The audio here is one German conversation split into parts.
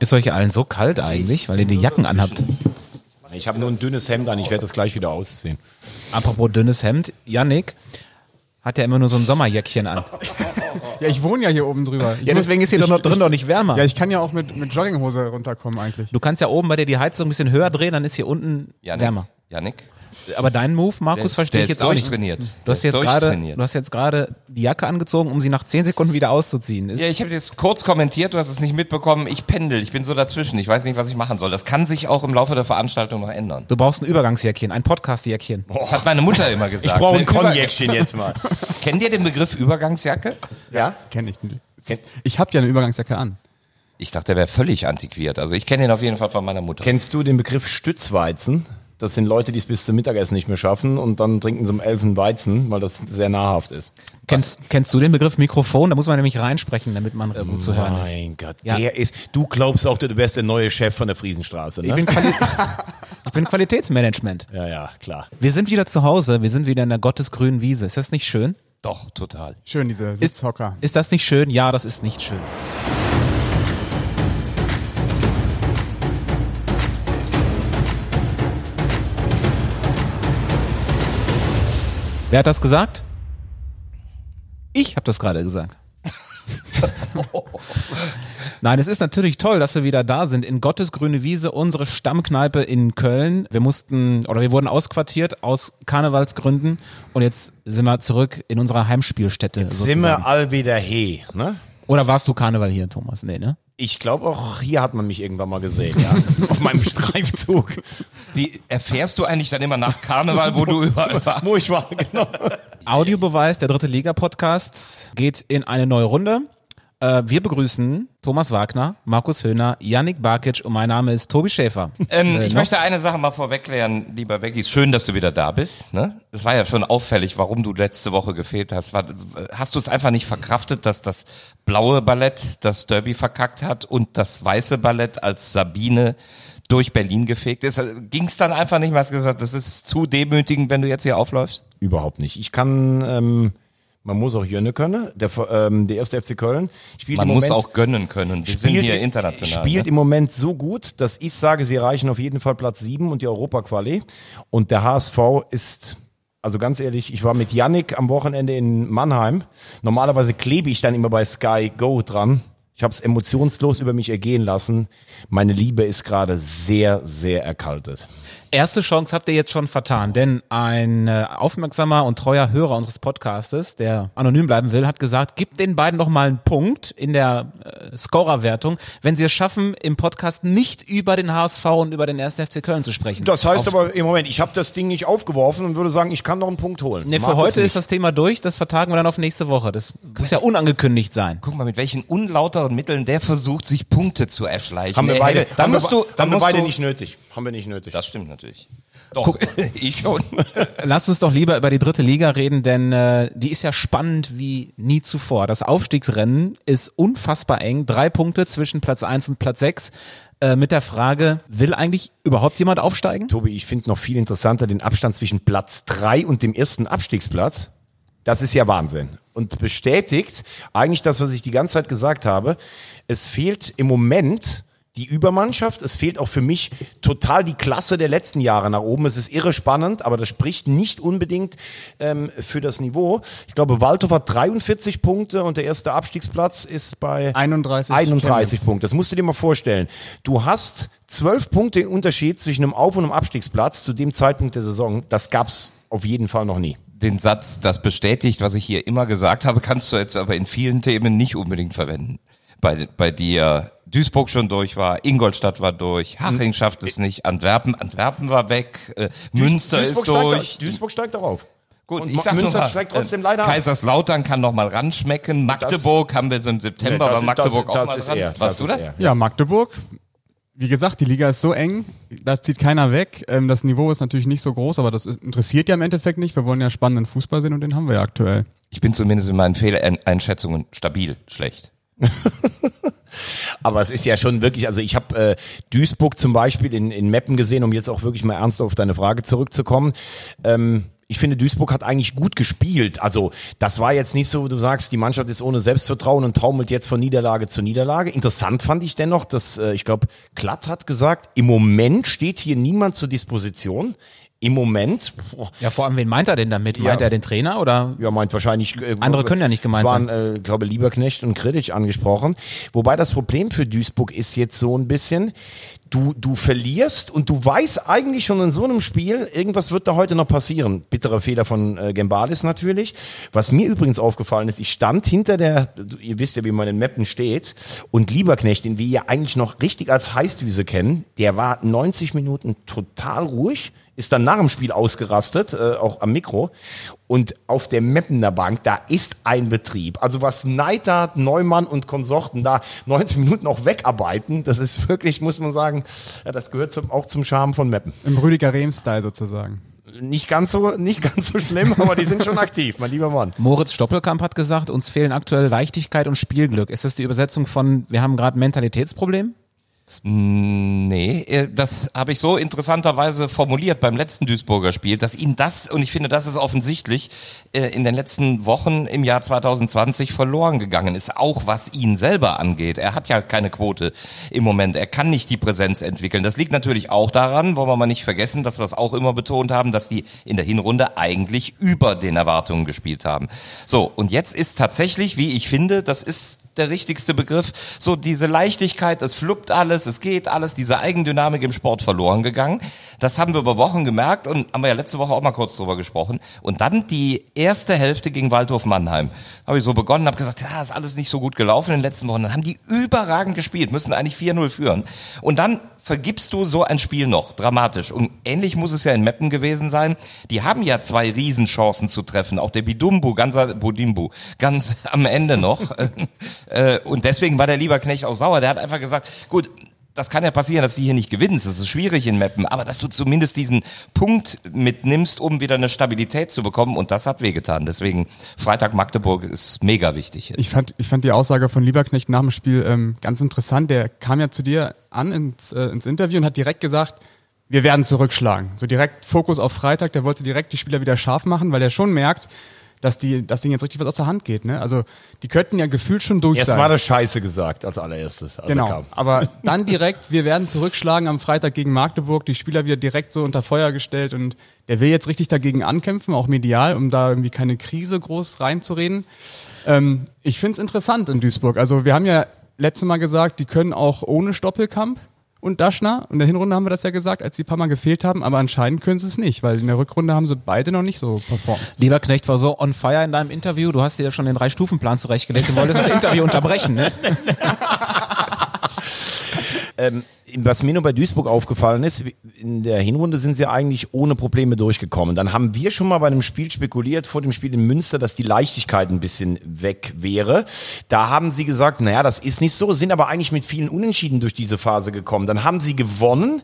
Ist euch allen so kalt eigentlich, weil ihr die Jacken anhabt? Ich habe nur ein dünnes Hemd an, ich werde das gleich wieder ausziehen. Apropos dünnes Hemd, Yannick hat ja immer nur so ein Sommerjäckchen an. Ja, ich wohne ja hier oben drüber. Ich Ja, deswegen ist hier ich, doch noch drin ich, doch nicht wärmer. Ja, ich kann ja auch mit, mit Jogginghose runterkommen eigentlich. Du kannst ja oben bei dir die Heizung ein bisschen höher drehen, dann ist hier unten Janik, wärmer. Janik, Aber deinen Move, Markus, verstehe ich jetzt auch nicht. durchtrainiert. Du hast jetzt gerade, durchtrainiert. du hast jetzt gerade die Jacke angezogen, um sie nach 10 Sekunden wieder auszuziehen. Ist, Ja, ich habe jetzt kurz kommentiert, du hast es nicht mitbekommen. Ich pendel, ich bin so dazwischen. Ich weiß nicht, was ich machen soll. Das kann sich auch im Laufe der Veranstaltung noch ändern. du brauchst ein Übergangsjäckchen, ein Podcast-Jäckchen. Das hat meine Mutter immer Ich gesagt. brauche ein Ne, Über- Konjäckchen jetzt mal. Kennt ihr den Begriff Übergangsjacke? Ja? Kenne ich nicht. Ich habe ja eine Übergangsjacke an. Ich dachte, der wäre völlig antiquiert. Also ich kenne den auf jeden Fall von meiner Mutter. Kennst du den Begriff Stützweizen? Das sind Leute, die es bis zum Mittagessen nicht mehr schaffen und dann trinken sie um elf einen Weizen, weil das sehr nahrhaft ist. Kennst, kennst du den Begriff Mikrofon? Da muss man nämlich reinsprechen, damit man äh, gut zu hören ist. Mein Gott, Ja. der ist. Du glaubst auch, du wärst der neue Chef von der Friesenstraße, ne? Ich bin, Quali ich bin Qualitätsmanagement. ja, ja, klar. Wir sind wieder zu Hause, wir sind wieder in der gottesgrünen Wiese. Ist das nicht schön? Doch, total. Schön, diese Sitzhocker. Ist das nicht schön? Ja, das ist nicht schön. Wer hat das gesagt? Ich habe das gerade gesagt. Nein, es ist natürlich toll, dass wir wieder da sind in Gottes grüne Wiese, unsere Stammkneipe in Köln. Wir mussten oder wir wurden ausquartiert aus Karnevalsgründen und jetzt sind wir zurück in unserer Heimspielstätte. Sind sozusagen. wir all wieder he, ne? Oder warst du Karneval hier, Thomas? Nee, ne? Ich glaube auch hier hat man mich irgendwann mal gesehen, ja. Auf meinem Streifzug. Wie erfährst du eigentlich dann immer nach Karneval, wo du überall warst? Wo ich war, genau. Audiobeweis, der dritte Liga-Podcast, geht in eine neue Runde. Äh, wir begrüßen Thomas Wagner, Markus Höhner, Yannick Barkic und mein Name ist Tobi Schäfer. Ähm, Äh, ich möchte eine Sache mal vorwegklären, lieber Becky. Schön, dass du wieder da bist. Ne? Es war ja schon auffällig, warum du letzte Woche gefehlt hast. War, hast du es einfach nicht verkraftet, dass das blaue Ballett das Derby verkackt hat und das weiße Ballett als Sabine durch Berlin gefegt ist? Ging es dann einfach nicht mehr? Hast du gesagt, das ist zu demütigend, wenn du jetzt hier aufläufst? Überhaupt nicht. Ich kann, ähm, man muss auch Jönne können. Der, ähm, der erste FC Köln spielt Man im muss Moment, auch gönnen können. Wir sind hier international. Spielt ne? im Moment so gut, dass ich sage, sie erreichen auf jeden Fall Platz 7 und die Europa-Quali. Und der HSV ist, also ganz ehrlich, ich war mit Yannick am Wochenende in Mannheim. Normalerweise klebe ich dann immer bei Sky Go dran. Ich habe es emotionslos über mich ergehen lassen. Meine Liebe ist gerade sehr, sehr erkaltet. Erste Chance habt ihr jetzt schon vertan, denn ein äh, aufmerksamer und treuer Hörer unseres Podcastes, der anonym bleiben will, hat gesagt, gebt den beiden doch mal einen Punkt in der äh, Scorerwertung, wenn sie es schaffen, im Podcast nicht über den HSV und über den 1. FC Köln zu sprechen. Das heißt aber im Moment, ich habe das Ding nicht aufgeworfen und würde sagen, ich kann noch einen Punkt holen. Nee, für heute ist das Thema durch, das vertagen wir dann auf nächste Woche. Das muss ja unangekündigt sein. Guck mal, mit welchen unlauteren Mitteln der versucht, sich Punkte zu erschleichen. Haben wir beide, dann haben musst wir, du, dann haben wir musst beide du, nicht nötig. Haben wir nicht nötig. Das stimmt natürlich. Doch, ich schon. Lass uns doch lieber über die dritte Liga reden, denn äh, die ist ja spannend wie nie zuvor. Das Aufstiegsrennen ist unfassbar eng. Drei Punkte zwischen Platz eins und Platz sechs äh, mit der Frage, will eigentlich überhaupt jemand aufsteigen? Tobi, ich finde noch viel interessanter den Abstand zwischen Platz drei und dem ersten Abstiegsplatz. Das ist ja Wahnsinn. Und bestätigt eigentlich das, was ich die ganze Zeit gesagt habe. Es fehlt im Moment die Übermannschaft. Es fehlt auch für mich total die Klasse der letzten Jahre nach oben. Es ist irre spannend, aber das spricht nicht unbedingt ähm, für das Niveau. Ich glaube, Waldhof hat 43 Punkte und der erste Abstiegsplatz ist bei 31 31 Chemnitz. Punkte. Das musst du dir mal vorstellen. Du hast zwölf Punkte Unterschied zwischen einem Auf- und einem Abstiegsplatz zu dem Zeitpunkt der Saison. Das gab's auf jeden Fall noch nie. Den Satz, das bestätigt, was ich hier immer gesagt habe, kannst du jetzt aber in vielen Themen nicht unbedingt verwenden. Bei, bei dir Duisburg schon durch war, Ingolstadt war durch, Haching schafft es nicht, Antwerpen, Antwerpen war weg, äh, Münster Duisburg ist steigt durch. da- Duisburg steigt darauf. Gut, Und ich sag Münster nur mal, steigt trotzdem äh, leider. Kaiserslautern kann noch mal ranschmecken, Magdeburg haben wir so im September, Nee, das aber Magdeburg das- auch das mal ist dran. er, das Warst du ist das? er. Ja, Magdeburg. Wie gesagt, die Liga ist so eng, da zieht keiner weg. Ähm, das Niveau ist natürlich nicht so groß, aber das ist, interessiert ja im Endeffekt nicht. Wir wollen ja spannenden Fußball sehen und den haben wir ja aktuell. Ich bin zumindest in meinen Fehleinschätzungen stabil schlecht. Aber es ist ja schon wirklich, also ich habe äh, Duisburg zum Beispiel in, in Meppen gesehen, um jetzt auch wirklich mal ernst auf deine Frage zurückzukommen. Ähm, ich finde, Duisburg hat eigentlich gut gespielt. Also das war jetzt nicht so, du sagst, die Mannschaft ist ohne Selbstvertrauen und taumelt jetzt von Niederlage zu Niederlage. Interessant fand ich dennoch, dass, äh, ich glaube, Klatt hat gesagt, im Moment steht hier niemand zur Disposition. Im Moment, boah, Ja, vor allem, wen meint er denn damit? Ja. Meint er den Trainer oder? ja, meint wahrscheinlich. Äh, Andere können ja nicht gemeint es waren, äh, ich glaube, Lieberknecht und Kredic angesprochen. Wobei das Problem für Duisburg ist jetzt so ein bisschen, du, du verlierst und du weißt eigentlich schon in so einem Spiel, irgendwas wird da heute noch passieren. Bitterer Fehler von äh, Gembalis natürlich. Was mir übrigens aufgefallen ist, ich stand hinter der, ihr wisst ja, wie man in Meppen steht, und Lieberknecht, den wir ja eigentlich noch richtig als Heißdüse kennen, der war 90 Minuten total ruhig, ist dann nach dem Spiel ausgerastet, äh, auch am Mikro. Und auf der Meppener Bank, da ist ein Betrieb. Also was Neidhardt, Neumann und Konsorten da 90 Minuten auch wegarbeiten, das ist wirklich, muss man sagen, ja, das gehört zum, auch zum Charme von Meppen. Im Rüdiger Rehm-Style sozusagen. Nicht ganz so, nicht ganz so schlimm, aber die sind schon aktiv, mein lieber Mann. Moritz Stoppelkamp hat gesagt, uns fehlen aktuell Leichtigkeit und Spielglück. Ist das die Übersetzung von, wir haben gerade ein Mentalitätsproblem? Nee, äh, das habe ich so interessanterweise formuliert beim letzten Duisburger Spiel, dass ihn das, und ich finde, das ist offensichtlich, äh, in den letzten Wochen im Jahr 2020 verloren gegangen ist, auch was ihn selber angeht. Er hat ja keine Quote im Moment, er kann nicht die Präsenz entwickeln. Das liegt natürlich auch daran, wollen wir mal nicht vergessen, dass wir es auch immer betont haben, dass die in der Hinrunde eigentlich über den Erwartungen gespielt haben. So, und jetzt ist tatsächlich, wie ich finde, das ist der richtigste Begriff, so diese Leichtigkeit, es fluppt alles, es geht alles, diese Eigendynamik im Sport verloren gegangen. Das haben wir über Wochen gemerkt und haben wir ja letzte Woche auch mal kurz drüber gesprochen. Und dann die erste Hälfte gegen Waldhof Mannheim. Habe ich so begonnen, habe gesagt, ja, ist alles nicht so gut gelaufen in den letzten Wochen. Dann haben die überragend gespielt, müssen eigentlich 4-0 führen. Und dann vergibst du so ein Spiel noch, dramatisch. Und ähnlich muss es ja in Meppen gewesen sein. Die haben ja zwei Riesenchancen zu treffen. Auch der Bidumbu, ganz, Budimbu, ganz am Ende noch. Äh, und deswegen war der Lieberknecht auch sauer. Der hat einfach gesagt, gut, das kann ja passieren, dass du hier nicht gewinnst. Das ist schwierig in Meppen. Aber dass du zumindest diesen Punkt mitnimmst, um wieder eine Stabilität zu bekommen. Und das hat wehgetan. Deswegen Freitag Magdeburg ist mega wichtig. Ich fand, ich fand die Aussage von Lieberknecht nach dem Spiel ähm, ganz interessant. Der kam ja zu dir an ins, äh, ins Interview und hat direkt gesagt, wir werden zurückschlagen. So direkt Fokus auf Freitag. Der wollte direkt die Spieler wieder scharf machen, weil er schon merkt, dass die, das Ding jetzt richtig was aus der Hand geht. Ne? Also die könnten ja gefühlt schon durch Erst sein. war das Scheiße gesagt als allererstes. Als er Genau, kam. aber dann direkt, wir werden zurückschlagen am Freitag gegen Magdeburg, die Spieler wieder direkt so unter Feuer gestellt und der will jetzt richtig dagegen ankämpfen, auch medial, um da irgendwie keine Krise groß reinzureden. Ähm, ich find's interessant in Duisburg. Also wir haben ja letztes Mal gesagt, die können auch ohne Stoppelkamp und Daschner. Und in der Hinrunde haben wir das ja gesagt, als die ein paar Mal gefehlt haben, aber anscheinend können sie es nicht, weil in der Rückrunde haben sie beide noch nicht so performt. Lieberknecht war so on fire in deinem Interview. Du hast dir ja schon den Drei-Stufen-Plan zurechtgelegt und wolltest das Interview unterbrechen, ne? Was mir nur bei Duisburg aufgefallen ist, in der Hinrunde sind sie eigentlich ohne Probleme durchgekommen. Dann haben wir schon mal bei einem Spiel spekuliert, vor dem Spiel in Münster, dass die Leichtigkeit ein bisschen weg wäre. Da haben sie gesagt, naja, das ist nicht so, sind aber eigentlich mit vielen Unentschieden durch diese Phase gekommen. Dann haben sie gewonnen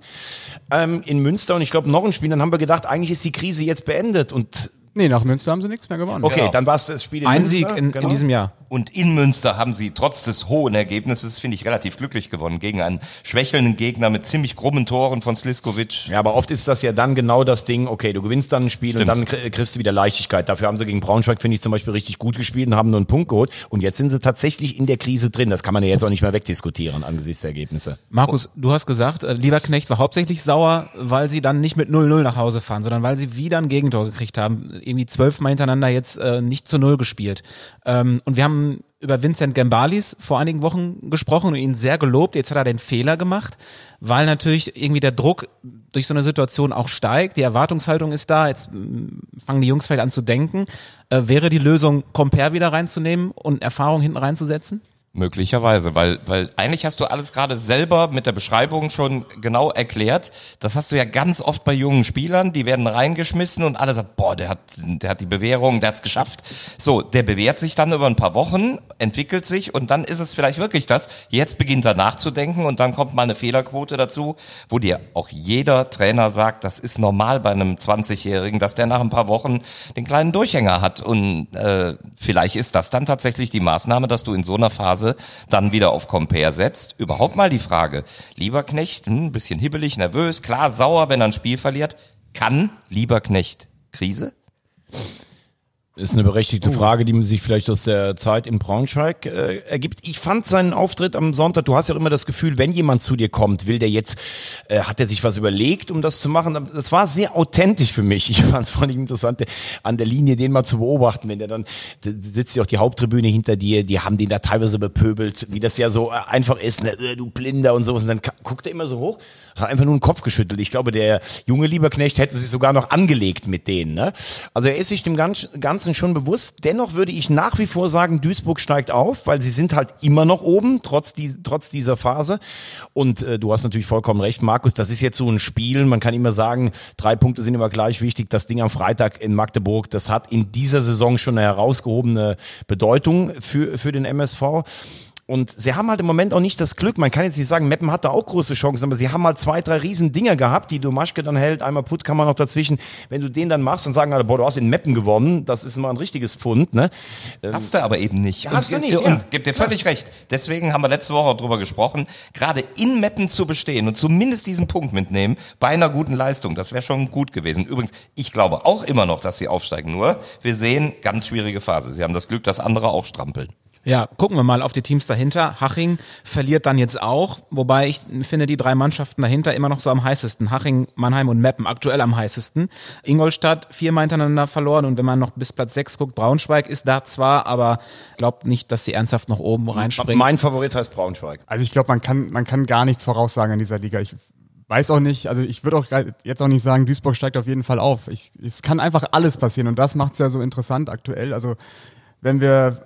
ähm, in Münster und ich glaube noch ein Spiel. Dann haben wir gedacht, eigentlich ist die Krise jetzt beendet. Und Nee, nach Münster haben sie nichts mehr gewonnen. okay, Genau. dann war es das Spiel in Ein Münster. Sieg in, genau. in diesem Jahr. Und in Münster haben sie trotz des hohen Ergebnisses, finde ich, relativ glücklich gewonnen. Gegen einen schwächelnden Gegner mit ziemlich krummen Toren von Sliskovic. Ja, aber oft ist das ja dann genau das Ding, okay, du gewinnst dann ein Spiel und Stimmt. dann krie- kriegst du wieder Leichtigkeit. Dafür haben sie gegen Braunschweig, finde ich, zum Beispiel richtig gut gespielt und haben nur einen Punkt geholt. Und jetzt sind sie tatsächlich in der Krise drin. Das kann man ja jetzt auch nicht mehr wegdiskutieren angesichts der Ergebnisse. Markus, du hast gesagt, äh, Lieberknecht war hauptsächlich sauer, weil sie dann nicht mit 0-0 nach Hause fahren, sondern weil sie wieder ein Gegentor gekriegt haben. Irgendwie zwölfmal hintereinander jetzt äh, nicht zu Null gespielt. Ähm, und wir haben über Vincent Gambalis vor einigen Wochen gesprochen und ihn sehr gelobt. Jetzt hat er den Fehler gemacht, weil natürlich irgendwie der Druck durch so eine Situation auch steigt. Die Erwartungshaltung ist da. Jetzt mm, fangen die Jungs vielleicht an zu denken. Äh, wäre die Lösung, Comper wieder reinzunehmen und Erfahrung hinten reinzusetzen? Möglicherweise, weil, weil eigentlich hast du alles gerade selber mit der Beschreibung schon genau erklärt. Das hast du ja ganz oft bei jungen Spielern, die werden reingeschmissen und alle sagen, boah, der hat, der hat die Bewährung, der hat's geschafft. So, der bewährt sich dann über ein paar Wochen, entwickelt sich und dann ist es vielleicht wirklich das. Jetzt beginnt er nachzudenken und dann kommt mal eine Fehlerquote dazu, wo dir auch jeder Trainer sagt, das ist normal bei einem 20-Jährigen, dass der nach ein paar Wochen den kleinen Durchhänger hat und äh, vielleicht ist das dann tatsächlich die Maßnahme, dass du in so einer Phase dann wieder auf Compare setzt. Überhaupt mal die Frage, Lieberknecht, hm, ein bisschen hibbelig, nervös, klar sauer, wenn er ein Spiel verliert, kann Lieberknecht Krise? Ist eine berechtigte Frage, die sich vielleicht aus der Zeit in Braunschweig äh, ergibt. Ich fand seinen Auftritt am Sonntag, du hast ja auch immer das Gefühl, wenn jemand zu dir kommt, will der jetzt, äh, hat er sich was überlegt, um das zu machen. Das war sehr authentisch für mich. Ich fand es vor allem interessant, an der Linie den mal zu beobachten, wenn der dann, da sitzt ja auch die Haupttribüne hinter dir, die haben den da teilweise bepöbelt, wie das ja so äh, einfach ist, ne? Äh, du Blinder und sowas. Und dann guckt er immer so hoch hat einfach nur den Kopf geschüttelt. Ich glaube, der junge Lieberknecht hätte sich sogar noch angelegt mit denen. Ne? Also er ist sich dem Ganzen schon bewusst. Dennoch würde ich nach wie vor sagen, Duisburg steigt auf, weil sie sind halt immer noch oben, trotz, die, trotz dieser Phase. Und äh, du hast natürlich vollkommen recht, Markus, das ist jetzt so ein Spiel. Man kann immer sagen, drei Punkte sind immer gleich wichtig. Das Ding am Freitag in Magdeburg, das hat in dieser Saison schon eine herausgehobene Bedeutung für, für den MSV. Und sie haben halt im Moment auch nicht das Glück. Man kann jetzt nicht sagen, Meppen hat da auch große Chancen, aber sie haben halt zwei, drei riesen Dinger gehabt, die Domaschke dann hält. Einmal Puttkammer noch dazwischen. Wenn du den dann machst, dann sagen alle, boah, du hast in Meppen gewonnen. Das ist immer ein richtiges Pfund, ne? Hast du aber eben nicht. Hast und, du nicht, Und ja. gib dir völlig recht. Deswegen haben wir letzte Woche auch drüber gesprochen. Gerade in Meppen zu bestehen und zumindest diesen Punkt mitnehmen, bei einer guten Leistung, das wäre schon gut gewesen. Übrigens, ich glaube auch immer noch, dass sie aufsteigen. Nur, wir sehen, ganz schwierige Phase. Sie haben das Glück, dass andere auch strampeln. Ja, gucken wir mal auf die Teams dahinter. Haching verliert dann jetzt auch, wobei ich finde die drei Mannschaften dahinter immer noch so am heißesten. Haching, Mannheim und Meppen aktuell am heißesten. Ingolstadt viermal hintereinander verloren und wenn man noch bis Platz sechs guckt, Braunschweig ist da zwar, aber glaubt nicht, dass sie ernsthaft noch oben reinspringen. Mein Favorit heißt Braunschweig. Also ich glaube, man kann, man kann gar nichts voraussagen in dieser Liga. Ich weiß auch nicht, also ich würde auch jetzt auch nicht sagen, Duisburg steigt auf jeden Fall auf. Ich, es kann einfach alles passieren und das macht es ja so interessant aktuell. Also wenn wir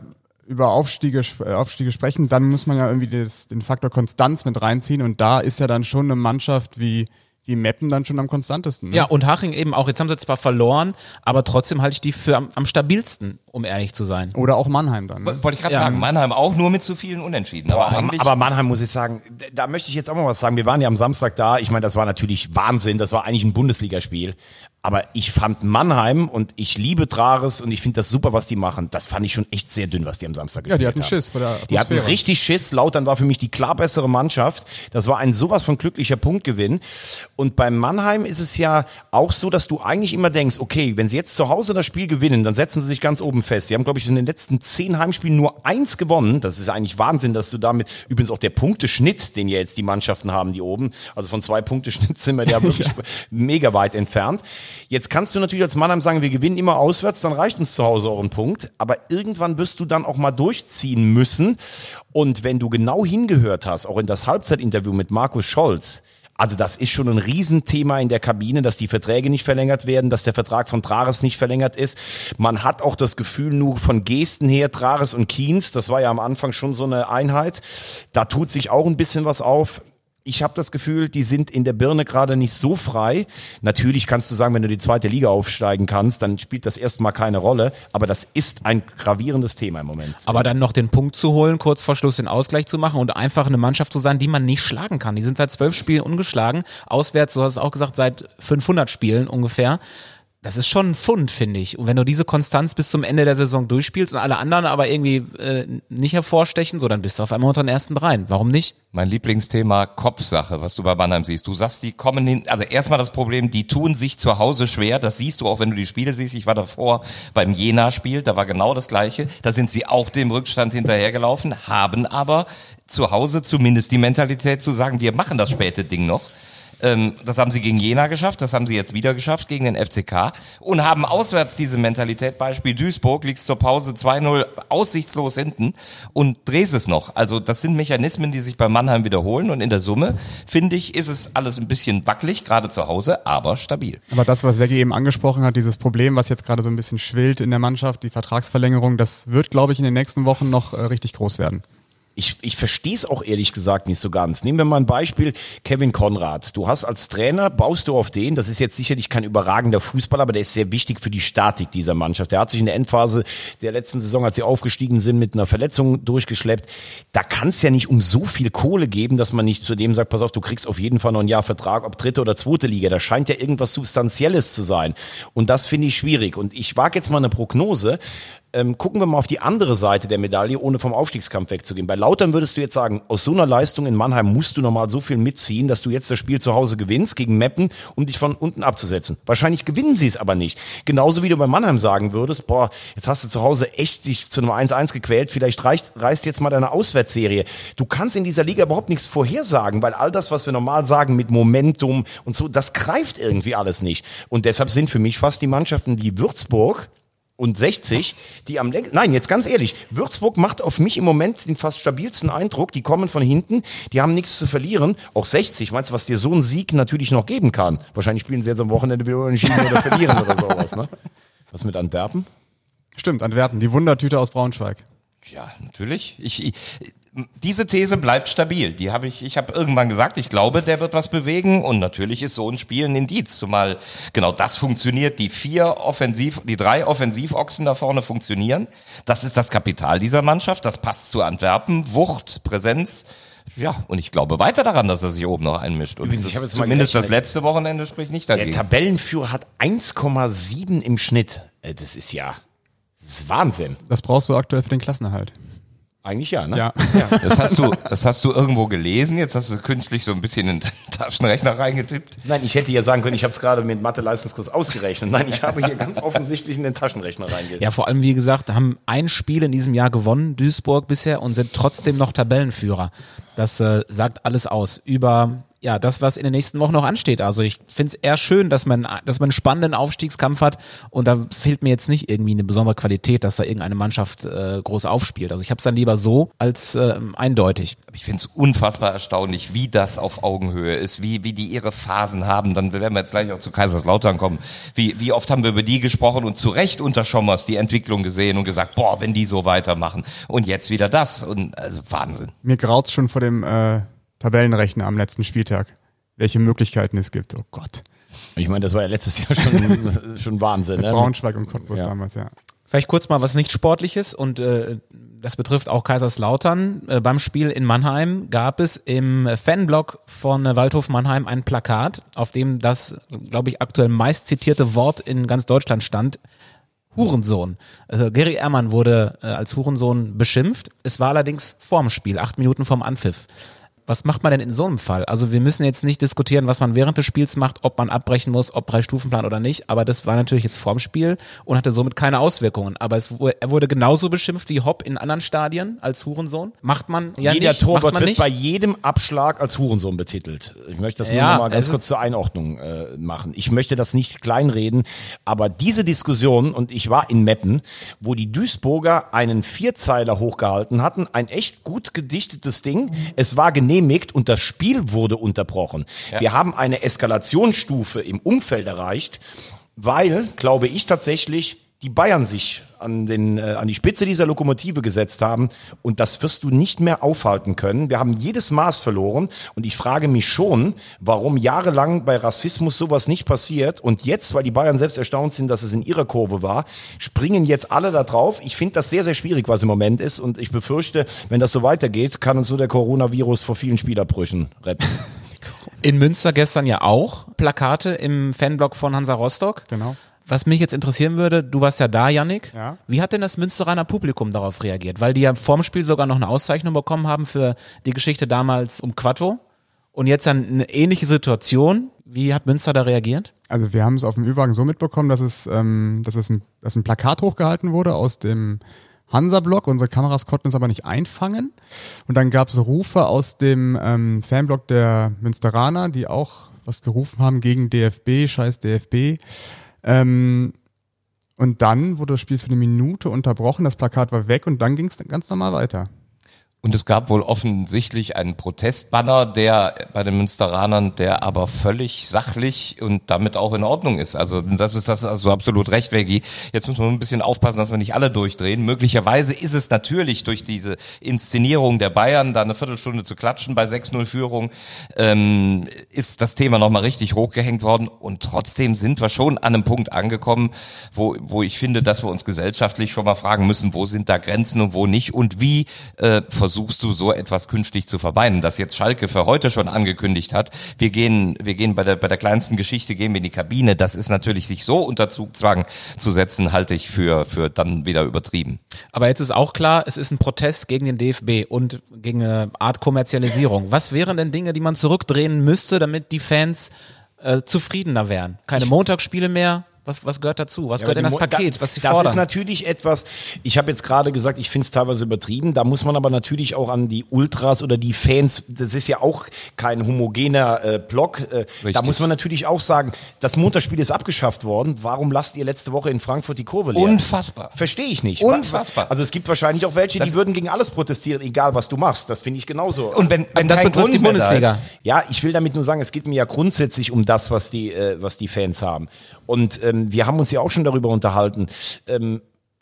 über Aufstiege, äh, Aufstiege sprechen, dann muss man ja irgendwie das, den Faktor Konstanz mit reinziehen und da ist ja dann schon eine Mannschaft wie wie Meppen dann schon am konstantesten. Ne? Ja, und Haching eben auch. Jetzt haben sie zwar verloren, aber trotzdem halte ich die für am, am stabilsten, um ehrlich zu sein. Oder auch Mannheim dann. Ne? Wollte ich gerade Ja. sagen, Mannheim auch nur mit zu vielen Unentschieden. Aber Aber, eigentlich, aber Mannheim muss ich sagen, da möchte ich jetzt auch mal was sagen. Wir waren ja am Samstag da. Ich meine, das war natürlich Wahnsinn. Das war eigentlich ein Bundesligaspiel. Aber ich fand Mannheim und ich liebe Trares und ich finde das super, was die machen. Das fand ich schon echt sehr dünn, was die am Samstag Ja, die gespielt hatten haben. Schiss vor der Die hatten richtig Schiss. Lautern war für mich die klar bessere Mannschaft. Das war ein sowas von glücklicher Punktgewinn. Und beim Mannheim ist es ja auch so, dass du eigentlich immer denkst, okay, wenn sie jetzt zu Hause das Spiel gewinnen, dann setzen sie sich ganz oben fest. Sie haben, glaube ich, in den letzten zehn Heimspielen nur eins gewonnen. Das ist eigentlich Wahnsinn, dass du damit, übrigens auch der Punkteschnitt, den ja jetzt die Mannschaften haben, die oben, also von zwei Punkteschnitt sind wir ja wirklich mega weit entfernt. Jetzt kannst du natürlich als Mannheim sagen, wir gewinnen immer auswärts, dann reicht uns zu Hause auch ein Punkt. Aber irgendwann wirst du dann auch mal durchziehen müssen. Und wenn du genau hingehört hast, auch in das Halbzeitinterview mit Markus Scholz, also das ist schon ein Riesenthema in der Kabine, dass die Verträge nicht verlängert werden, dass der Vertrag von Trares nicht verlängert ist. Man hat auch das Gefühl nur von Gesten her, Trares und Kiens, das war ja am Anfang schon so eine Einheit. Da tut sich auch ein bisschen was auf. Ich habe das Gefühl, die sind in der Birne gerade nicht so frei. Natürlich kannst du sagen, wenn du die zweite Liga aufsteigen kannst, dann spielt das erstmal keine Rolle. Aber das ist ein gravierendes Thema im Moment. Aber dann noch den Punkt zu holen, kurz vor Schluss den Ausgleich zu machen und einfach eine Mannschaft zu sein, die man nicht schlagen kann. Die sind seit zwölf Spielen ungeschlagen. Auswärts, du hast es auch gesagt, seit 500 Spielen ungefähr. Das ist schon ein Fund, finde ich. Und wenn du diese Konstanz bis zum Ende der Saison durchspielst und alle anderen aber irgendwie äh, nicht hervorstechen, so dann bist du auf einmal unter den ersten dreien. Warum nicht? mein Lieblingsthema Kopfsache, was du bei Mannheim siehst. Du sagst, die kommen hin, also erstmal das Problem, die tun sich zu Hause schwer. Das siehst du auch, wenn du die Spiele siehst. Ich war davor beim Jena-Spiel, da war genau das Gleiche. Da sind sie auch dem Rückstand hinterhergelaufen, haben aber zu Hause zumindest die Mentalität zu sagen, wir machen das späte Ding noch. Ähm, das haben sie gegen Jena geschafft, das haben sie jetzt wieder geschafft gegen den FCK und haben auswärts diese Mentalität. Beispiel Duisburg, liegst zur Pause 2-0 aussichtslos hinten und drehst es noch. Also das sind Mechanismen, die sich bei Mannheim wiederholen und in der Summe, finde ich, ist es alles ein bisschen wackelig, gerade zu Hause, aber stabil. Aber das, was Veggie eben angesprochen hat, dieses Problem, was jetzt gerade so ein bisschen schwillt in der Mannschaft, die Vertragsverlängerung, das wird, glaube ich, in den nächsten Wochen noch äh, richtig groß werden. Ich, ich verstehe es auch ehrlich gesagt nicht so ganz. Nehmen wir mal ein Beispiel, Kevin Konrad. Du hast als Trainer, baust du auf den, das ist jetzt sicherlich kein überragender Fußballer, aber der ist sehr wichtig für die Statik dieser Mannschaft. Der hat sich in der Endphase der letzten Saison, als sie aufgestiegen sind, mit einer Verletzung durchgeschleppt. Da kann es ja nicht um so viel Kohle geben, dass man nicht zu dem sagt, pass auf, du kriegst auf jeden Fall noch ein Jahr Vertrag, ob dritte oder zweite Liga. Da scheint ja irgendwas Substanzielles zu sein. Und das finde ich schwierig. Und ich wage jetzt mal eine Prognose. Ähm, gucken wir mal auf die andere Seite der Medaille, ohne vom Aufstiegskampf wegzugehen. Bei Lautern würdest du jetzt sagen, aus so einer Leistung in Mannheim musst du nochmal so viel mitziehen, dass du jetzt das Spiel zu Hause gewinnst gegen Meppen, um dich von unten abzusetzen. Wahrscheinlich gewinnen sie es aber nicht. Genauso wie du bei Mannheim sagen würdest, boah, jetzt hast du zu Hause echt dich zu einem 1-1 gequält, vielleicht reicht, reißt jetzt mal deine Auswärtsserie. Du kannst in dieser Liga überhaupt nichts vorhersagen, weil all das, was wir normal sagen mit Momentum und so, das greift irgendwie alles nicht. Und deshalb sind für mich fast die Mannschaften wie Würzburg, und 60, die am längsten, nein, jetzt ganz ehrlich, Würzburg macht auf mich im Moment den fast stabilsten Eindruck, die kommen von hinten, die haben nichts zu verlieren, auch 60, meinst du, was dir so ein Sieg natürlich noch geben kann? Wahrscheinlich spielen sie jetzt am Wochenende wieder entschieden oder verlieren oder sowas, ne? Was mit Antwerpen? Stimmt, Antwerpen, die Wundertüte aus Braunschweig. Ja, natürlich. Ich, ich, diese These bleibt stabil. Die habe ich, ich habe irgendwann gesagt, ich glaube, der wird was bewegen und natürlich ist so ein Spiel ein Indiz, zumal genau das funktioniert. Die vier Offensiv, die drei Offensivochsen da vorne funktionieren. Das ist das Kapital dieser Mannschaft. Das passt zu Antwerpen. Wucht, Präsenz. Ja, und ich glaube weiter daran, dass er sich oben noch einmischt. Und Übrigens, ich habe jetzt mal zumindest das letzte Wochenende spricht nicht Der dagegen. Tabellenführer hat 1,7 im Schnitt. Äh, Das ist ja, das ist Wahnsinn. Das brauchst du aktuell für den Klassenerhalt. Eigentlich ja, ne? Ja. Das hast du, das hast du irgendwo gelesen. Jetzt hast du künstlich so ein bisschen in den Taschenrechner reingetippt. Nein, ich hätte ja sagen können, ich habe es gerade mit Mathe-Leistungskurs ausgerechnet. Nein, ich habe hier ganz offensichtlich in den Taschenrechner reingerechnet. Ja, vor allem, wie gesagt, haben ein Spiel in diesem Jahr gewonnen, Duisburg bisher, und sind trotzdem noch Tabellenführer. Das äh, sagt alles aus über ja, das, was in den nächsten Wochen noch ansteht. Also ich finde es eher schön, dass man, dass man einen spannenden Aufstiegskampf hat und da fehlt mir jetzt nicht irgendwie eine besondere Qualität, dass da irgendeine Mannschaft äh, groß aufspielt. Also ich habe es dann lieber so als äh, eindeutig. Ich finde es unfassbar erstaunlich, wie das auf Augenhöhe ist, wie, wie die ihre Phasen haben. Dann werden wir jetzt gleich auch zu Kaiserslautern kommen. Wie, wie oft haben wir über die gesprochen und zu Recht unter Schommers die Entwicklung gesehen und gesagt, boah, wenn die so weitermachen. Und jetzt wieder das. Und also Wahnsinn. Mir graut's schon vor dem äh, Tabellenrechner am letzten Spieltag, welche Möglichkeiten es gibt. Oh Gott. Ich meine, das war ja letztes Jahr schon, schon Wahnsinn. Ne? Braunschweig und Cottbus Ja. damals, ja. Vielleicht kurz mal was nicht Sportliches und äh, das betrifft auch Kaiserslautern. Äh, beim Spiel in Mannheim gab es im Fanblog von äh, Waldhof Mannheim ein Plakat, auf dem das, glaube ich, aktuell meist zitierte Wort in ganz Deutschland stand. Hurensohn. Also Gary Ehrmann wurde äh, als Hurensohn beschimpft. Es war allerdings vorm Spiel, acht Minuten vorm Anpfiff. Was macht man denn in so einem Fall? Also wir müssen jetzt nicht diskutieren, was man während des Spiels macht, ob man abbrechen muss, ob drei Stufenplan oder nicht. Aber das war natürlich jetzt vorm Spiel und hatte somit keine Auswirkungen. Aber es wurde, er wurde genauso beschimpft wie Hopp in anderen Stadien als Hurensohn. Macht man ja Jeder nicht. Torwart wird nicht. bei jedem Abschlag als Hurensohn betitelt. Ich möchte das nur Ja, noch mal ganz kurz zur Einordnung äh, machen. Ich möchte das nicht kleinreden, aber diese Diskussion, und ich war in Meppen, wo die Duisburger einen Vierzeiler hochgehalten hatten, ein echt gut gedichtetes Ding. Es war genehmigt und das Spiel wurde unterbrochen. Wir haben eine Eskalationsstufe im Umfeld erreicht, weil, glaube ich tatsächlich, die Bayern sich an, den, äh, an die Spitze dieser Lokomotive gesetzt haben und das wirst du nicht mehr aufhalten können. Wir haben jedes Maß verloren und ich frage mich schon, warum jahrelang bei Rassismus sowas nicht passiert und jetzt, weil die Bayern selbst erstaunt sind, dass es in ihrer Kurve war, springen jetzt alle da drauf. Ich finde das sehr, sehr schwierig, was im Moment ist und ich befürchte, wenn das so weitergeht, kann uns so der Coronavirus vor vielen Spielabbrüchen retten. In Münster gestern ja auch Plakate im Fanblog von Hansa Rostock. Genau. Was mich jetzt interessieren würde, du warst ja da, Yannick. Ja. Wie hat denn das Münsteraner Publikum darauf reagiert? Weil die ja vorm Spiel sogar noch eine Auszeichnung bekommen haben für die Geschichte damals um Quattro. Und jetzt dann eine ähnliche Situation. Wie hat Münster da reagiert? Also wir haben es auf dem Ü-Wagen so mitbekommen, dass es, ähm, dass es ein, dass ein Plakat hochgehalten wurde aus dem Hansa-Block. Unsere Kameras konnten es aber nicht einfangen. Und dann gab es Rufe aus dem ähm, Fanblock der Münsteraner, die auch was gerufen haben gegen DFB, scheiß DFB. Ähm, und dann wurde das Spiel für eine Minute unterbrochen, das Plakat war weg und dann ging es ganz normal weiter. Und es gab wohl offensichtlich einen Protestbanner, der bei den Münsteranern, der aber völlig sachlich und damit auch in Ordnung ist. Also das ist das also absolut recht, Veggie. Jetzt müssen wir ein bisschen aufpassen, dass wir nicht alle durchdrehen. Möglicherweise ist es natürlich durch diese Inszenierung der Bayern, da eine Viertelstunde zu klatschen bei 6-0 Führung, ähm, ist das Thema nochmal richtig hochgehängt worden. Und trotzdem sind wir schon an einem Punkt angekommen, wo, wo ich finde, dass wir uns gesellschaftlich schon mal fragen müssen, wo sind da Grenzen und wo nicht und wie äh, versuchst du so etwas künftig zu verbeinen. Dass jetzt Schalke für heute schon angekündigt hat, wir gehen, wir gehen bei der, bei der kleinsten Geschichte, gehen wir in die Kabine. Das ist natürlich sich so unter Zugzwang zu setzen, halte ich für, für dann wieder übertrieben. Aber jetzt ist auch klar, es ist ein Protest gegen den DFB und gegen eine Art Kommerzialisierung. Was wären denn Dinge, die man zurückdrehen müsste, damit die Fans äh, zufriedener wären? Keine Montagsspiele mehr, was, was gehört dazu? Was Ja, gehört in das die Mo- Paket, was sie das fordern? ist natürlich etwas, ich habe jetzt gerade gesagt, ich finde es teilweise übertrieben. Da muss man aber natürlich auch an die Ultras oder die Fans, das ist ja auch kein homogener äh, Block. Äh, da muss man natürlich auch sagen, das Montagsspiel ist abgeschafft worden. Warum lasst ihr letzte Woche in Frankfurt die Kurve leer? Unfassbar. Verstehe ich nicht. Unfassbar. Also es gibt wahrscheinlich auch welche, die Das- würden gegen alles protestieren, egal was du machst. Das finde ich genauso. Und wenn, wenn das betrifft die Grund da Bundesliga. Ja, ich will damit nur sagen, es geht mir ja grundsätzlich um das, was die, äh, was die Fans haben. Und ähm, wir haben uns ja auch schon darüber unterhalten. Ähm,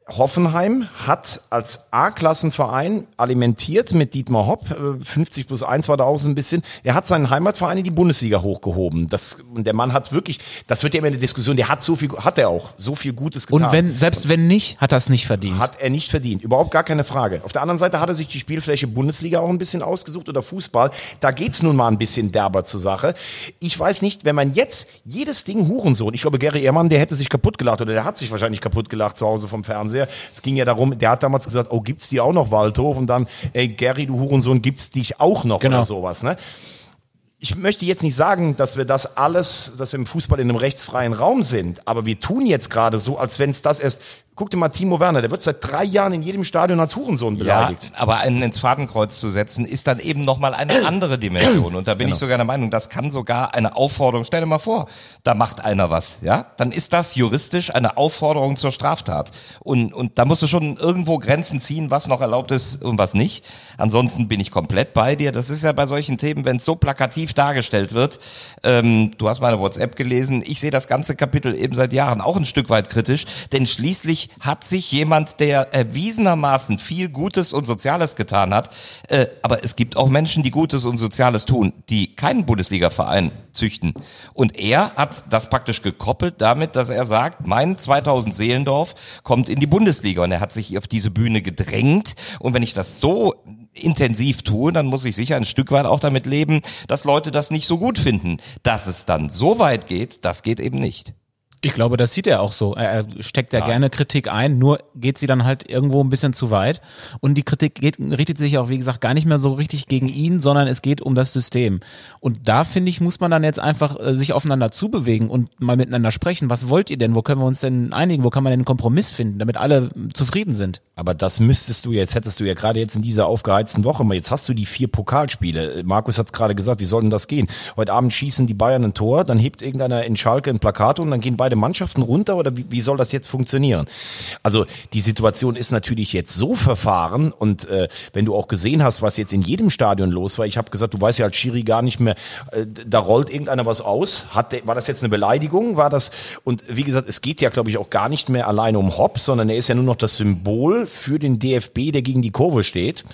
Hoffenheim hat als A-Klassenverein alimentiert mit Dietmar Hopp, äh, 50 plus 1 war da auch so ein bisschen. Er hat seinen Heimatverein in die Bundesliga hochgehoben. Das, und der Mann hat wirklich, das wird ja immer eine Diskussion, der hat so viel, hat er auch, so viel Gutes getan. und wenn, selbst wenn nicht, hat er es nicht verdient. Hat er nicht verdient. Überhaupt gar keine Frage. Auf der anderen Seite hat er sich die Spielfläche Bundesliga auch ein bisschen ausgesucht oder Fußball. Da geht's nun mal ein bisschen derber zur Sache. Ich weiß nicht, wenn man jetzt jedes Ding Hurensohn, ich glaube, Gary Ehrmann, der hätte sich kaputt gelacht oder der hat sich wahrscheinlich kaputt gelacht zu Hause vom Fernseher. Es ging ja darum, der hat damals gesagt, oh, gibt's die auch noch, Waldhof? Und dann, ey, Gary, du Hurensohn, gibt's dich auch noch Genau. oder sowas, ne? ich möchte jetzt nicht sagen, dass wir das alles, dass wir im Fußball in einem rechtsfreien Raum sind, aber wir tun jetzt gerade so, als wenn es das erst. Guck dir mal Timo Werner, der wird seit drei Jahren in jedem Stadion als Hurensohn Ja, beleidigt. aber einen ins Fadenkreuz zu setzen, ist dann eben nochmal eine andere Dimension. Und da bin Genau. ich sogar der Meinung, das kann sogar eine Aufforderung, stell dir mal vor, da macht einer was, ja? Dann ist das juristisch eine Aufforderung zur Straftat. Und, und da musst du schon irgendwo Grenzen ziehen, was noch erlaubt ist und was nicht. Ansonsten bin ich komplett bei dir. Das ist ja bei solchen Themen, wenn es so plakativ dargestellt wird. Ähm, du hast meine WhatsApp gelesen. Ich sehe das ganze Kapitel eben seit Jahren auch ein Stück weit kritisch, denn schließlich hat sich jemand, der erwiesenermaßen viel Gutes und Soziales getan hat, äh, aber es gibt auch Menschen, die Gutes und Soziales tun, die keinen Bundesliga-Verein züchten. Und er hat das praktisch gekoppelt damit, dass er sagt, mein 2000 Seelendorf kommt in die Bundesliga und er hat sich auf diese Bühne gedrängt. Und wenn ich das so intensiv tue, dann muss ich sicher ein Stück weit auch damit leben, dass Leute das nicht so gut finden. Dass es dann so weit geht, das geht eben nicht. Ich glaube, das sieht er auch so. Er steckt ja gerne Kritik ein, nur geht sie dann halt irgendwo ein bisschen zu weit. Und die Kritik geht, richtet sich auch, wie gesagt, gar nicht mehr so richtig gegen ihn, sondern es geht um das System. Und da, finde ich, muss man dann jetzt einfach äh, sich aufeinander zubewegen und mal miteinander sprechen. Was wollt ihr denn? Wo können wir uns denn einigen? Wo kann man denn einen Kompromiss finden, damit alle äh, zufrieden sind? Aber das müsstest du jetzt, hättest du ja gerade jetzt in dieser aufgeheizten Woche mal, jetzt hast du die vier Pokalspiele. Markus hat es gerade gesagt, wie soll denn das gehen? Heute Abend schießen die Bayern ein Tor, dann hebt irgendeiner in Schalke ein Plakat und dann gehen beide Mannschaften runter oder wie, wie soll das jetzt funktionieren? Also die Situation ist natürlich jetzt so verfahren und äh, wenn du auch gesehen hast, was jetzt in jedem Stadion los war, ich habe gesagt, du weißt ja als Schiri gar nicht mehr, äh, da rollt irgendeiner was aus. Hat war das jetzt eine Beleidigung? War das und wie gesagt, es geht ja glaube ich auch gar nicht mehr alleine um Hopp, sondern er ist ja nur noch das Symbol für den DFB, der gegen die Kurve steht.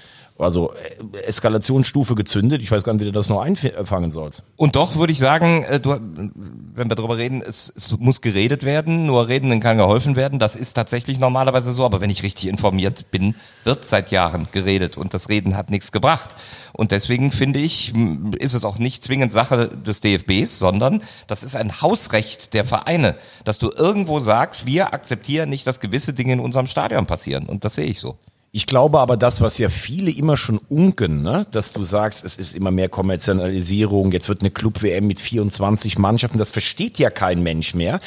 Also äh, Eskalationsstufe gezündet. Ich weiß gar nicht, wie du das noch einfangen sollst. Und doch würde ich sagen, äh, du, wenn wir darüber reden, es, es muss geredet werden, nur Redenden kann geholfen werden. Das ist tatsächlich normalerweise so, aber wenn ich richtig informiert bin, wird seit Jahren geredet und das Reden hat nichts gebracht. Und deswegen finde ich, ist es auch nicht zwingend Sache des DFBs, sondern das ist ein Hausrecht der Vereine, dass du irgendwo sagst, wir akzeptieren nicht, dass gewisse Dinge in unserem Stadion passieren. Und das sehe ich so. Ich glaube aber das, was ja viele immer schon unken, ne? dass du sagst, es ist immer mehr Kommerzialisierung, jetzt wird eine Club-WM mit 24 Mannschaften, das versteht ja kein Mensch mehr.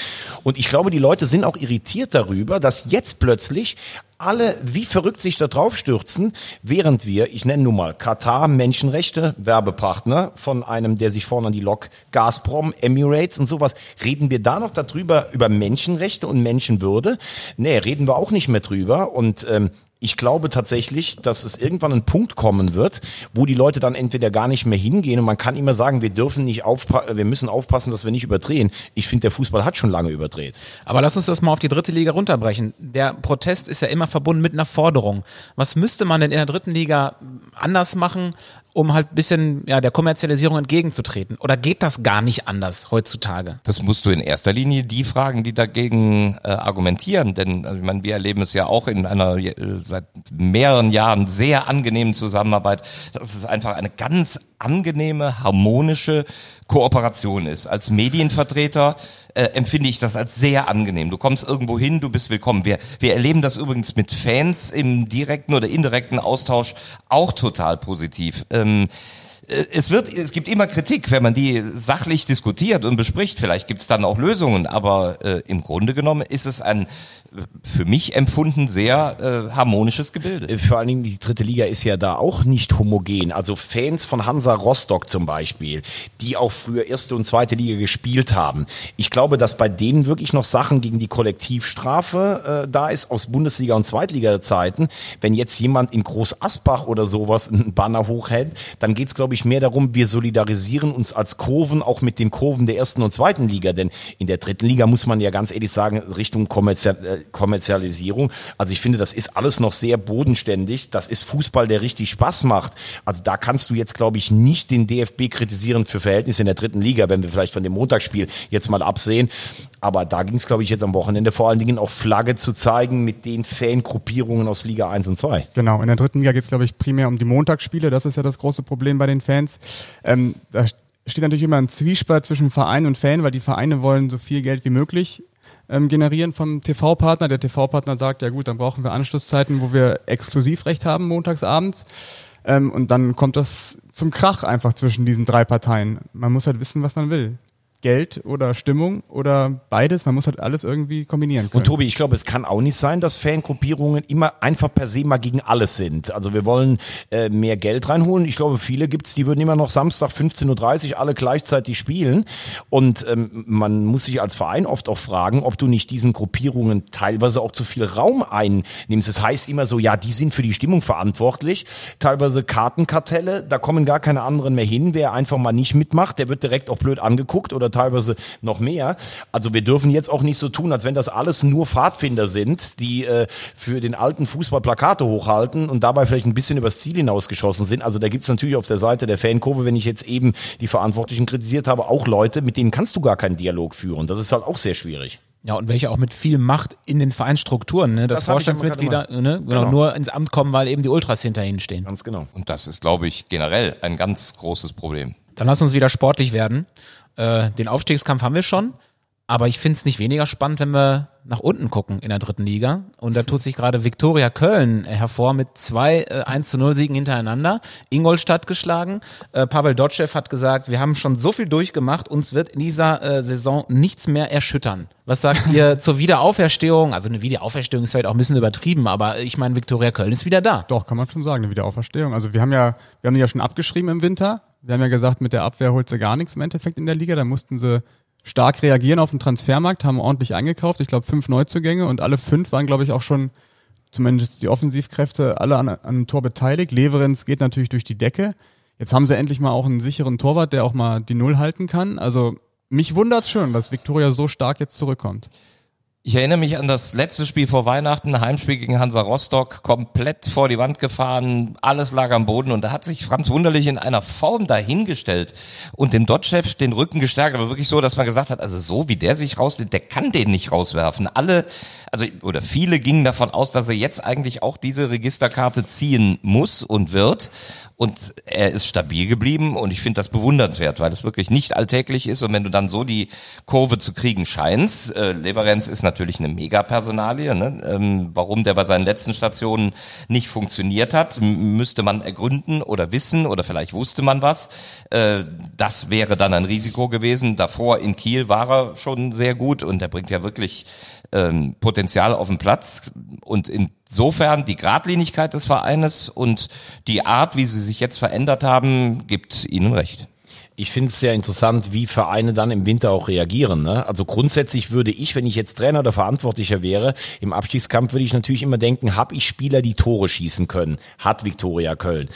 Und ich glaube, die Leute sind auch irritiert darüber, dass jetzt plötzlich alle wie verrückt sich da drauf stürzen, während wir, ich nenne nun mal Katar, Menschenrechte, Werbepartner von einem, der sich vorne an die Lok, Gazprom, Emirates und sowas, reden wir da noch darüber, über Menschenrechte und Menschenwürde? Nee, reden wir auch nicht mehr drüber und ähm, ich glaube tatsächlich, dass es irgendwann ein Punkt kommen wird, wo die Leute dann entweder gar nicht mehr hingehen und man kann immer sagen, wir dürfen nicht aufpassen, wir müssen aufpassen, dass wir nicht überdrehen. Ich finde, der Fußball hat schon lange überdreht. Aber lass uns das mal auf die dritte Liga runterbrechen. Der Protest ist ja immer verbunden mit einer Forderung. Was müsste man denn in der dritten Liga anders machen, um halt bisschen ja, der Kommerzialisierung entgegenzutreten? Oder geht das gar nicht anders heutzutage? Das musst du in erster Linie die fragen, die dagegen äh, argumentieren. Denn also, ich meine, wir erleben es ja auch in einer äh, seit mehreren Jahren sehr angenehmen Zusammenarbeit. Das ist einfach eine ganz angenehme, harmonische Kooperation ist. Als Medienvertreter äh, empfinde ich das als sehr angenehm. Du kommst irgendwo hin, du bist willkommen. Wir, wir erleben das übrigens mit Fans im direkten oder indirekten Austausch auch total positiv. Ähm, äh, es wird, es gibt immer Kritik, wenn man die sachlich diskutiert und bespricht. Vielleicht gibt es dann auch Lösungen, aber äh, im Grunde genommen ist es ein für mich empfunden sehr äh, harmonisches Gebilde. Vor allen Dingen die dritte Liga ist ja da auch nicht homogen. Also Fans von Hansa Rostock zum Beispiel, die auch früher erste und zweite Liga gespielt haben. Ich glaube, dass bei denen wirklich noch Sachen gegen die Kollektivstrafe äh, da ist aus Bundesliga und Zweitliga-Zeiten. Wenn jetzt jemand in Groß Asbach oder sowas einen Banner hochhält, dann geht's glaube ich mehr darum, wir solidarisieren uns als Kurven auch mit den Kurven der ersten und zweiten Liga. Denn in der dritten Liga muss man ja ganz ehrlich sagen, Richtung kommerziell äh, Kommerzialisierung. Also ich finde, das ist alles noch sehr bodenständig. Das ist Fußball, der richtig Spaß macht. Also da kannst du jetzt, glaube ich, nicht den DFB kritisieren für Verhältnisse in der dritten Liga, wenn wir vielleicht von dem Montagsspiel jetzt mal absehen. Aber da ging es, glaube ich, jetzt am Wochenende vor allen Dingen auch Flagge zu zeigen mit den Fangruppierungen aus Liga 1 und 2. Genau, in der dritten Liga geht es, glaube ich, primär um die Montagsspiele. Das ist ja das große Problem bei den Fans. Ähm, da steht natürlich immer ein Zwiespalt zwischen Verein und Fan, weil die Vereine wollen so viel Geld wie möglich ähm, generieren vom TV-Partner. Der TV-Partner sagt, ja gut, dann brauchen wir Anschlusszeiten, wo wir Exklusivrecht haben montagsabends. Ähm, und dann kommt das zum Krach einfach zwischen diesen drei Parteien. Man muss halt wissen, was man will. Geld oder Stimmung oder beides. Man muss halt alles irgendwie kombinieren können. Und Tobi, ich glaube, es kann auch nicht sein, dass Fangruppierungen immer einfach per se mal gegen alles sind. Also wir wollen äh, mehr Geld reinholen. Ich glaube, viele gibt's, die würden immer noch Samstag 15.30 Uhr alle gleichzeitig spielen. Und ähm, man muss sich als Verein oft auch fragen, ob du nicht diesen Gruppierungen teilweise auch zu viel Raum einnimmst. Das heißt immer so, ja, die sind für die Stimmung verantwortlich. Teilweise Kartenkartelle, da kommen gar keine anderen mehr hin. Wer einfach mal nicht mitmacht, der wird direkt auch blöd angeguckt oder teilweise noch mehr. Also wir dürfen jetzt auch nicht so tun, als wenn das alles nur Pfadfinder sind, die äh, für den alten Fußball Plakate hochhalten und dabei vielleicht ein bisschen übers Ziel hinausgeschossen sind. Also da gibt's natürlich auf der Seite der Fankurve, wenn ich jetzt eben die Verantwortlichen kritisiert habe, auch Leute, mit denen kannst du gar keinen Dialog führen. Das ist halt auch sehr schwierig. Ja, und welche auch mit viel Macht in den Vereinsstrukturen, ne? dass Das Vorstandsmitglieder ne? genau. Genau. nur ins Amt kommen, weil eben die Ultras hinter ihnen stehen. Ganz genau. Und das ist, glaube ich, generell ein ganz großes Problem. Dann lass uns wieder sportlich werden. Äh, den Aufstiegskampf haben wir schon, aber ich finde es nicht weniger spannend, wenn wir nach unten gucken in der dritten Liga. Und da tut sich gerade Viktoria Köln hervor mit zwei äh, 1 zu 0 Siegen hintereinander. Ingolstadt geschlagen. Äh, Pavel Dotschew hat gesagt, wir haben schon so viel durchgemacht, uns wird in dieser äh, Saison nichts mehr erschüttern. Was sagt ihr zur Wiederauferstehung? Also eine Wiederauferstehung ist vielleicht auch ein bisschen übertrieben, aber ich meine, Viktoria Köln ist wieder da. Doch, kann man schon sagen, eine Wiederauferstehung. Also wir haben ja, wir haben die ja schon abgeschrieben im Winter. Wir haben ja gesagt, mit der Abwehr holt sie gar nichts im Endeffekt in der Liga. Da mussten sie stark reagieren auf den Transfermarkt, haben ordentlich eingekauft. Ich glaube, fünf Neuzugänge und alle fünf waren, glaube ich, auch schon, zumindest die Offensivkräfte, alle an, an einem Tor beteiligt. Leverenz geht natürlich durch die Decke. Jetzt haben sie endlich mal auch einen sicheren Torwart, der auch mal die Null halten kann. Also mich wundert schon, dass Viktoria so stark jetzt zurückkommt. Ich erinnere mich an das letzte Spiel vor Weihnachten, Heimspiel gegen Hansa Rostock, komplett vor die Wand gefahren, alles lag am Boden und da hat sich Franz Wunderlich in einer Form dahingestellt und dem Dotchef den Rücken gestärkt, aber wirklich so, dass man gesagt hat, also so wie der sich rauslädt, der kann den nicht rauswerfen. Alle, also oder viele gingen davon aus, dass er jetzt eigentlich auch diese Registerkarte ziehen muss und wird. Und er ist stabil geblieben und ich finde das bewundernswert, weil es wirklich nicht alltäglich ist. Und wenn du dann so die Kurve zu kriegen scheinst, äh, Leverenz ist natürlich eine Mega-Personalie. Ne? Ähm, warum der bei seinen letzten Stationen nicht funktioniert hat, müsste man ergründen oder wissen oder vielleicht wusste man was. Äh, das wäre dann ein Risiko gewesen. Davor in Kiel war er schon sehr gut und er bringt ja wirklich ähm, Potenzial auf den Platz und insofern die Gradlinigkeit des Vereines und die Art, wie sie sich jetzt verändert haben, gibt ihnen recht. Ich finde es sehr interessant, wie Vereine dann im Winter auch reagieren. Ne? Also grundsätzlich würde ich, wenn ich jetzt Trainer oder Verantwortlicher wäre, im Abstiegskampf würde ich natürlich immer denken, habe ich Spieler, die Tore schießen können? Hat Viktoria Köln?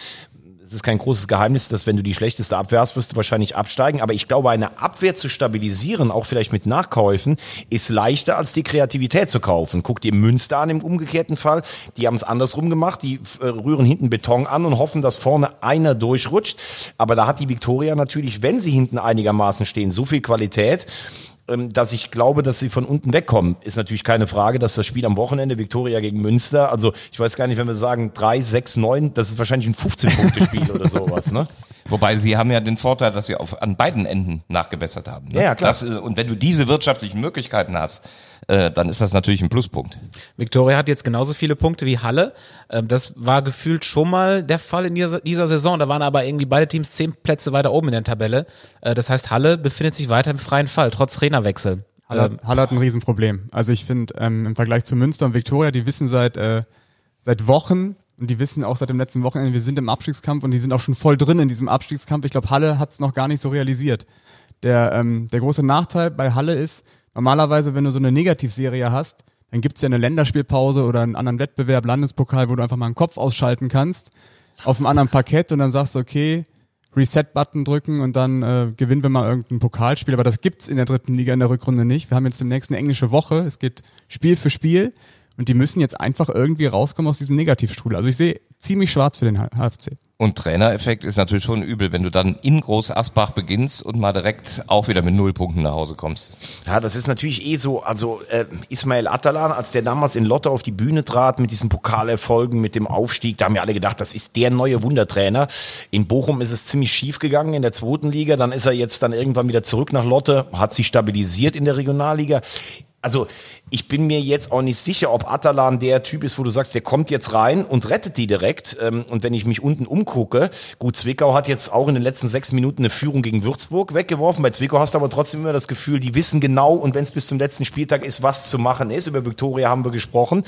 Es ist kein großes Geheimnis, dass wenn du die schlechteste Abwehr hast, wirst du wahrscheinlich absteigen. Aber ich glaube, eine Abwehr zu stabilisieren, auch vielleicht mit Nachkäufen, ist leichter als die Kreativität zu kaufen. Guck dir Münster an im umgekehrten Fall. Die haben es andersrum gemacht. Die äh, rühren hinten Beton an und hoffen, dass vorne einer durchrutscht. Aber da hat die Viktoria natürlich, wenn sie hinten einigermaßen stehen, so viel Qualität, dass ich glaube, dass sie von unten wegkommen. Ist natürlich keine Frage, dass das Spiel am Wochenende Viktoria gegen Münster, also ich weiß gar nicht, wenn wir sagen drei, sechs, neun, das ist wahrscheinlich ein 15-Punkte-Spiel oder sowas, ne? Wobei sie haben ja den Vorteil, dass sie auf, an beiden Enden nachgebessert haben. Ne? Ja, klar. Das, äh, und wenn du diese wirtschaftlichen Möglichkeiten hast, äh, dann ist das natürlich ein Pluspunkt. Viktoria hat jetzt genauso viele Punkte wie Halle. Ähm, das war gefühlt schon mal der Fall in dieser, dieser Saison. Da waren aber irgendwie beide Teams zehn Plätze weiter oben in der Tabelle. Äh, das heißt, Halle befindet sich weiter im freien Fall, trotz Trainerwechsel. Halle, Ähm, Halle hat ein Riesenproblem. Also ich finde, ähm, im Vergleich zu Münster und Viktoria, die wissen seit, äh, seit Wochen und die wissen auch seit dem letzten Wochenende, wir sind im Abstiegskampf und die sind auch schon voll drin in diesem Abstiegskampf. Ich glaube, Halle hat es noch gar nicht so realisiert. Der, ähm, der große Nachteil bei Halle ist, normalerweise, wenn du so eine Negativserie hast, dann gibt's ja eine Länderspielpause oder einen anderen Wettbewerb, Landespokal, wo du einfach mal einen Kopf ausschalten kannst auf einem anderen Parkett und dann sagst du, okay, Reset-Button drücken und dann äh, gewinnen wir mal irgendein Pokalspiel. Aber das gibt's in der dritten Liga in der Rückrunde nicht. Wir haben jetzt demnächst eine englische Woche. Es geht Spiel für Spiel und die müssen jetzt einfach irgendwie rauskommen aus diesem Negativstrudel. Also ich sehe ziemlich schwarz für den HFC. Und Trainereffekt ist natürlich schon übel, wenn du dann in Groß Asbach beginnst und mal direkt auch wieder mit null Punkten nach Hause kommst. Ja, das ist natürlich eh so. Also äh, Ismail Atalan, als der damals in Lotte auf die Bühne trat mit diesen Pokalerfolgen, mit dem Aufstieg, da haben wir alle gedacht, das ist der neue Wundertrainer. In Bochum ist es ziemlich schief gegangen in der zweiten Liga. Dann ist er jetzt dann irgendwann wieder zurück nach Lotte, hat sich stabilisiert in der Regionalliga. Also ich bin mir jetzt auch nicht sicher, ob Atalan der Typ ist, wo du sagst, der kommt jetzt rein und rettet die direkt. Ähm, Und wenn ich mich unten umgucke, gut, Zwickau hat jetzt auch in den letzten sechs Minuten eine Führung gegen Würzburg weggeworfen. Bei Zwickau hast du aber trotzdem immer das Gefühl, die wissen genau und wenn es bis zum letzten Spieltag ist, was zu machen ist. Über Viktoria haben wir gesprochen.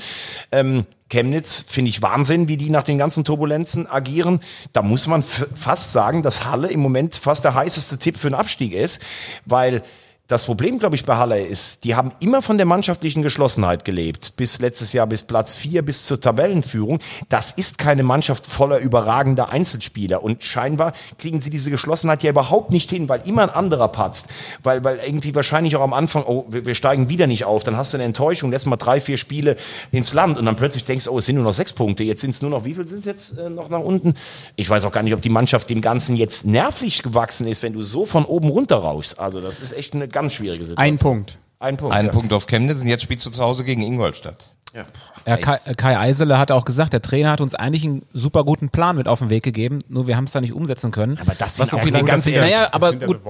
Ähm, Chemnitz finde ich Wahnsinn, wie die nach den ganzen Turbulenzen agieren. Da muss man fast sagen, dass Halle im Moment fast der heißeste Tipp für einen Abstieg ist, weil das Problem, glaube ich, bei Halle ist, die haben immer von der mannschaftlichen Geschlossenheit gelebt. Bis letztes Jahr, bis Platz vier, bis zur Tabellenführung. Das ist keine Mannschaft voller überragender Einzelspieler. Und scheinbar kriegen sie diese Geschlossenheit ja überhaupt nicht hin, weil immer ein anderer patzt. Weil, weil irgendwie wahrscheinlich auch am Anfang, oh, wir, wir steigen wieder nicht auf. Dann hast du eine Enttäuschung, lässt mal drei, vier Spiele ins Land und dann plötzlich denkst du, oh, es sind nur noch sechs Punkte. Jetzt sind es nur noch, wie viel sind es jetzt äh, noch nach unten? Ich weiß auch gar nicht, ob die Mannschaft dem Ganzen jetzt nervlich gewachsen ist, wenn du so von oben runter rauschst. Also das ist echt eine ganz schwierige Situation. Ein Punkt. Ein Punkt. Ein ja. Punkt auf Chemnitz und jetzt spielst du zu Hause gegen Ingolstadt. Ja, Kai, äh, Kai Eisele hat auch gesagt, der Trainer hat uns eigentlich einen super guten Plan mit auf den Weg gegeben, nur wir haben es da nicht umsetzen können. Aber das Was sind auch viele ganz naja, ehrlich, aber sind ja gut,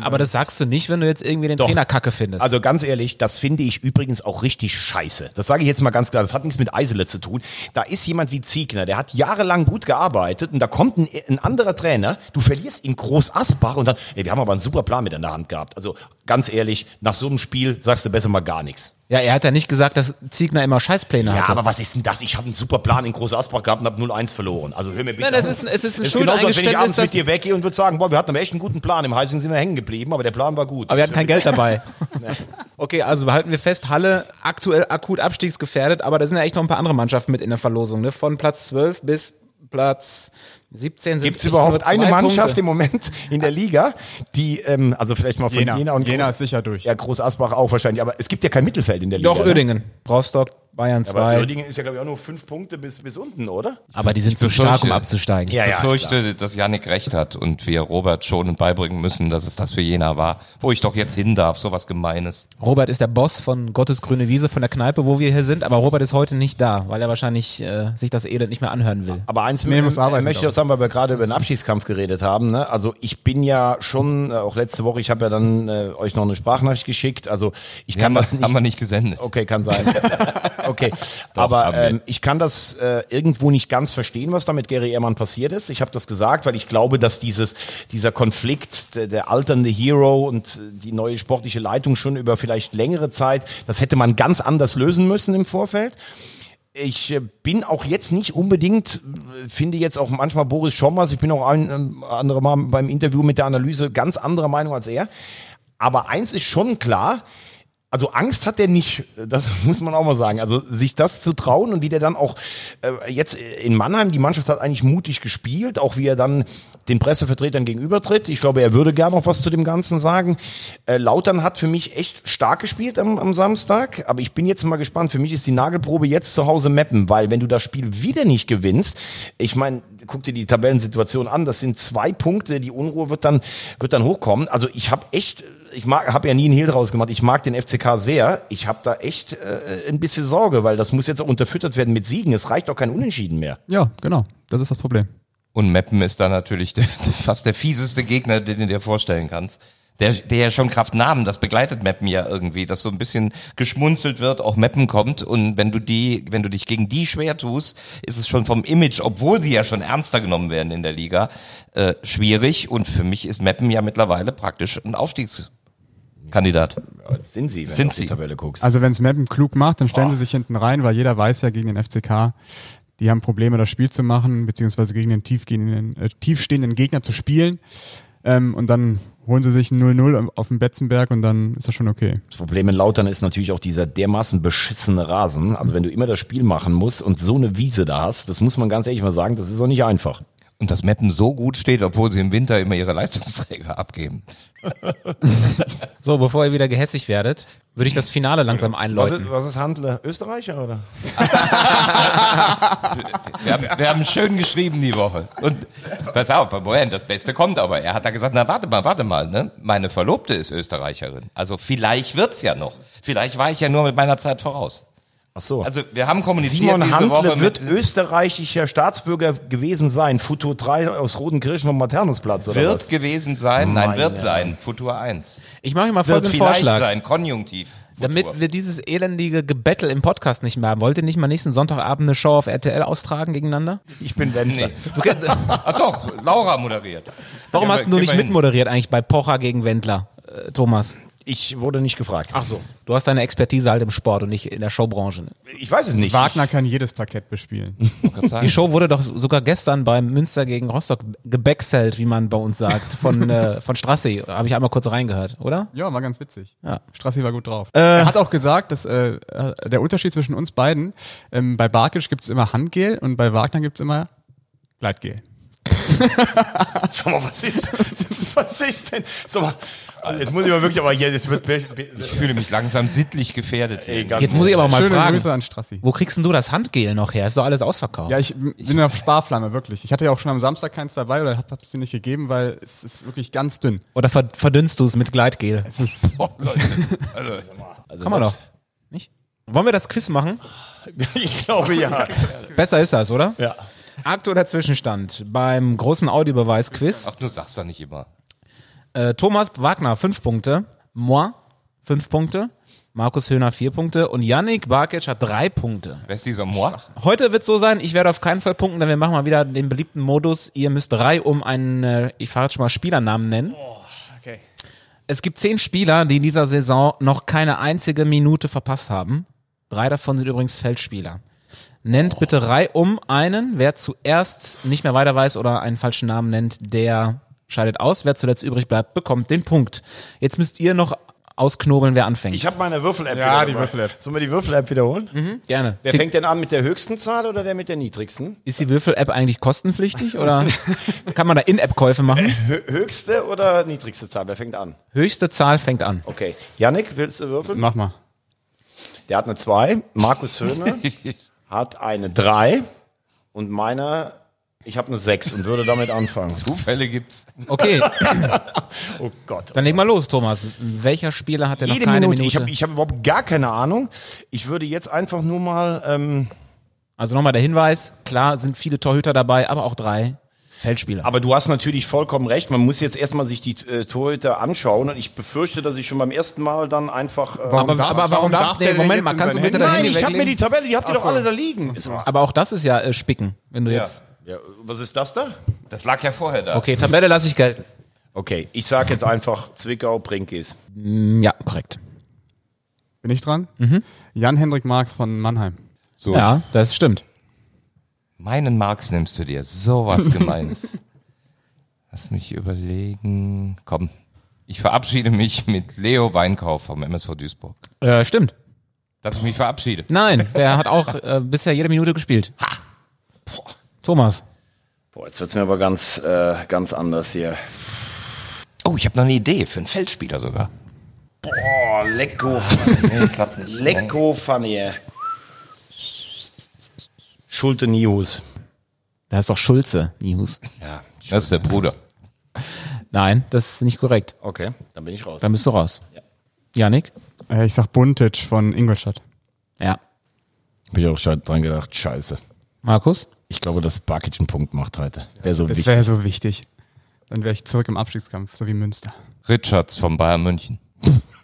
aber das sagst du nicht, wenn du jetzt irgendwie den Doch. Trainer kacke findest. Also ganz ehrlich, das finde ich übrigens auch richtig scheiße. Das sage ich jetzt mal ganz klar. Das hat nichts mit Eisele zu tun. Da ist jemand wie Ziegner, der hat jahrelang gut gearbeitet und da kommt ein, ein anderer Trainer. Du verlierst in Groß Asbach und dann, ey, wir haben aber einen super Plan mit in der Hand gehabt. Also ganz ehrlich, nach so einem Spiel sagst du besser mal gar nichts. Ja, er hat ja nicht gesagt, dass Ziegner immer Scheißpläne Ja, hatte. aber was ist denn das? Ich habe einen super Plan in Groß Asbach gehabt und habe 0-1 verloren. Also hör mir bitte Nein, das auf. ist ein- es ist ein Das genauso, als wenn ich abends dass- mit dir weggehe und würde sagen, boah, wir hatten aber echt einen guten Plan. Im Heising sind wir hängen geblieben, aber der Plan war gut. Aber wir hatten kein Geld dabei. Okay, also behalten wir fest, Halle aktuell akut abstiegsgefährdet, aber da sind ja echt noch ein paar andere Mannschaften mit in der Verlosung. Ne? Von Platz 12 bis Platz 17 sind Gibt es überhaupt eine Mannschaft im Moment in der Liga, die, ähm, also vielleicht mal von Jena, Jena. und Jena Groß, ist sicher durch. Ja, Groß Asbach auch wahrscheinlich, aber es gibt ja kein Mittelfeld in der Liga. Doch, ne? Oerdingen, Rostock, Bayern Aber 2. Oerdingen ist ja, glaube ich, auch nur fünf Punkte bis, bis unten, oder? Aber die sind zu befürchte- stark, um abzusteigen. Ja, Ich ja, befürchte, dass Yannick recht hat und wir Robert schon beibringen müssen, dass es das für Jena war, wo ich doch jetzt hin darf, sowas Gemeines. Robert ist der Boss von Gottes grüne Wiese, von der Kneipe, wo wir hier sind, aber Robert ist heute nicht da, weil er wahrscheinlich äh, sich das Elend nicht mehr anhören will. Aber eins Nee, muss äh, arbeiten, möchte ich auch sagen, weil wir gerade über den Abschiedskampf geredet haben. Ne? Also ich bin ja schon, äh, auch letzte Woche, ich habe ja dann äh, euch noch eine Sprachnachricht geschickt. Also ich Wir kann haben, das das nicht. haben wir nicht gesendet. Okay, kann sein. Okay, aber haben wir. ähm, ich kann das äh, irgendwo nicht ganz verstehen, was da mit Gary Ehrmann passiert ist. Ich habe das gesagt, weil ich glaube, dass dieses dieser Konflikt, der, der alternde Hero und äh, die neue sportliche Leitung schon über vielleicht längere Zeit, das hätte man ganz anders lösen müssen im Vorfeld. Ich äh, bin auch jetzt nicht unbedingt, äh, finde jetzt auch manchmal Boris Schommers, ich bin auch ein ähm, andere Mal beim Interview mit der Analyse ganz anderer Meinung als er. Aber eins ist schon klar, Also Angst hat der nicht, das muss man auch mal sagen. Also sich das zu trauen und wie der dann auch äh, jetzt in Mannheim, die Mannschaft hat eigentlich mutig gespielt, auch wie er dann den Pressevertretern gegenübertritt. Ich glaube, er würde gerne noch was zu dem Ganzen sagen. Äh, Lautern hat für mich echt stark gespielt am, am Samstag, aber ich bin jetzt mal gespannt. Für mich ist die Nagelprobe jetzt zu Hause mappen, weil wenn du das Spiel wieder nicht gewinnst, ich meine, guck dir die Tabellensituation an, das sind zwei Punkte, die Unruhe wird dann, wird dann hochkommen. Also ich habe echt ich mag, habe ja nie einen Hehl draus gemacht. Ich mag den FCK sehr. Ich habe da echt äh, ein bisschen Sorge, weil das muss jetzt auch unterfüttert werden mit Siegen. Es reicht auch kein Unentschieden mehr. Ja, genau. Das ist das Problem. Und Meppen ist da natürlich der, fast der fieseste Gegner, den du dir vorstellen kannst. Der, der ja schon Kraft Namen, das begleitet Meppen ja irgendwie, dass so ein bisschen geschmunzelt wird, auch Meppen kommt und wenn du die, wenn du dich gegen die schwer tust, ist es schon vom Image, obwohl sie ja schon ernster genommen werden in der Liga, äh, schwierig und für mich ist Meppen ja mittlerweile praktisch ein Aufstiegs Kandidat. Ja, sind sie, wenn Sind du auf die sie. Tabelle guckst. Also wenn es Mappen klug macht, dann stellen sie sich hinten rein, weil jeder weiß ja gegen den FCK, die haben Probleme, das Spiel zu machen, beziehungsweise gegen den tiefgehenden, äh, tiefstehenden Gegner zu spielen. Ähm, und dann holen sie sich ein 0-0 auf dem Betzenberg und dann ist das schon okay. Das Problem in Lautern ist natürlich auch dieser dermaßen beschissene Rasen. Also wenn du immer das Spiel machen musst und so eine Wiese da hast, das muss man ganz ehrlich mal sagen, das ist auch nicht einfach. Und dass Meppen so gut steht, obwohl sie im Winter immer ihre Leistungsträger abgeben. So, bevor ihr wieder gehässig werdet, würde ich das Finale langsam Was einläuten. ist, was ist Handler? Österreicher oder? Wir haben, wir haben schön geschrieben die Woche. Und pass auf, Moment, das Beste kommt aber. Er hat da gesagt, na warte mal, warte mal, ne? Meine Verlobte ist Österreicherin. Also vielleicht wird's ja noch. Vielleicht war ich ja nur mit meiner Zeit voraus. Ach so. Also wir haben kommuniziert Simon diese Handle Woche wird mit, österreichischer Staatsbürger gewesen sein. Futur 3 aus Rodenkirchen vom Maternusplatz oder wird was? gewesen sein, nein, Meine wird sein, Futur 1. Ich mache mal Wird folgenden vielleicht Vorschlag. sein, Konjunktiv. Futur. Damit wir dieses elendige Gebettel im Podcast nicht mehr haben, wollt ihr nicht mal nächsten Sonntagabend eine Show auf RTL austragen gegeneinander? Ich bin Wendler. Nee. Ah, doch, Laura moderiert. Warum hast wir- du nicht mitmoderiert eigentlich bei Pocher gegen Wendler, äh, Thomas? Ich wurde nicht gefragt. Ach so. Du hast deine Expertise halt im Sport und nicht in der Showbranche. Ich weiß es nicht. Wagner kann jedes Parkett bespielen. Die Show wurde doch sogar gestern beim Münster gegen Rostock gebackselt, wie man bei uns sagt, von, äh, von Strassi. Habe ich einmal kurz reingehört, oder? Ja, war ganz witzig. Ja. Strassi war gut drauf. er hat auch gesagt, dass äh, der Unterschied zwischen uns beiden, ähm, bei Barkic gibt's immer Handgel und bei Wagner gibt's immer Gleitgel. Sag mal, was ist, was ist denn? Sag mal, also jetzt muss ich mal wirklich, aber hier, jetzt wird, Ich fühle mich langsam sittlich gefährdet. Ey, Jetzt muss ich aber mal Schöne fragen, Grüße an Strassi. wo kriegst denn du das Handgel noch her? Ist doch alles ausverkauft. Ja, ich bin auf Sparflamme, wirklich. Ich hatte ja auch schon am Samstag keins dabei oder hab, hab's dir nicht gegeben, weil es ist wirklich ganz dünn. Oder ver verdünnst du es mit Gleitgel? Es ist, also Kann man doch. Nicht? Wollen wir das Quiz machen? Ich glaube ja. Besser ist das, oder? ja. Aktueller Zwischenstand beim großen Audiobeweis-Quiz. Ach, du sagst doch nicht immer. Äh, Thomas Wagner fünf Punkte, Moi fünf Punkte, Markus Höhner vier Punkte und Yannick Barkic hat drei Punkte. Wer ist dieser Moi? Heute wird so sein, ich werde auf keinen Fall punkten, denn wir machen mal wieder den beliebten Modus. Ihr müsst drei um einen, äh, ich fahre jetzt schon mal Spielernamen nennen. okay. Es gibt zehn Spieler, die in dieser Saison noch keine einzige Minute verpasst haben. Drei davon sind übrigens Feldspieler. Nennt bitte reihum einen. Wer zuerst nicht mehr weiter weiß oder einen falschen Namen nennt, der scheidet aus. Wer zuletzt übrig bleibt, bekommt den Punkt. Jetzt müsst ihr noch ausknobeln, wer anfängt. Ich habe meine Würfel-App Ja, wieder die. Würfel-App. Sollen wir die Würfel-App wiederholen? Gerne. Wer Sie- fängt denn an mit der höchsten Zahl oder der mit der niedrigsten? Ist die Würfel-App eigentlich kostenpflichtig oder kann man da In-App-Käufe machen? Hö höchste oder niedrigste Zahl? Wer fängt an? Höchste Zahl fängt an. Okay. Yannick, willst du würfeln? Mach mal. Der hat eine 2. Markus Höhner hat eine 3. Und meiner, ich habe eine 6 und würde damit anfangen. Zufälle gibt's. Okay, Oh Gott. dann leg mal los, Thomas. Welcher Spieler hat denn noch keine Minute. Minute? Ich habe ich hab überhaupt gar keine Ahnung. Ich würde jetzt einfach nur mal. Ähm, Also nochmal der Hinweis, klar sind viele Torhüter dabei, aber auch drei Feldspieler. aber du hast natürlich vollkommen recht. Man muss jetzt erstmal sich die äh, Torhüter anschauen. Und ich befürchte, dass ich schon beim ersten Mal dann einfach. Äh, aber, darf- aber warum warum darf, darf nee, der denn Moment mal, kannst du bitte Nein, ich habe mir die? Tabelle, die habt ihr doch so. alle da liegen. Aber auch das ist ja äh, Spicken, wenn du jetzt... Ja, was ist das da? Das lag ja vorher da. Okay, Tabelle lasse ich gelten. Okay, ich sag jetzt einfach Zwickau, Brinkis. Mm, Ja, korrekt. Bin ich dran? Jan-Hendrik Marx von Mannheim. So, Ja, das stimmt. Meinen Marx nimmst du dir. So was Gemeines. Lass mich überlegen. Komm, ich verabschiede mich mit Leo Weinkauf vom MSV Duisburg. Äh, stimmt. Dass ich mich verabschiede. Nein, der hat auch äh, bisher jede Minute gespielt. Thomas. Boah, jetzt wird's mir aber ganz, äh, ganz anders hier. Oh, ich habe noch eine Idee für einen Feldspieler sogar. Boah, lecko. Nee, klappt nicht. lecko funny. Schulte Niehus. Da ist doch Schulze, Nihus. Ja, Das ist der Bruder. Nein, das ist nicht korrekt. okay, dann bin ich raus. Dann bist du raus. Janik? Äh, ich sag Buntic von Ingolstadt. Ja. Bin ich auch schon dran gedacht, scheiße. Markus? Ich glaube, dass Barkic einen Punkt macht heute. Wäre so Das wichtig. wäre so wichtig. Dann wäre ich zurück im Abstiegskampf, so wie Münster. Richards von Bayern München.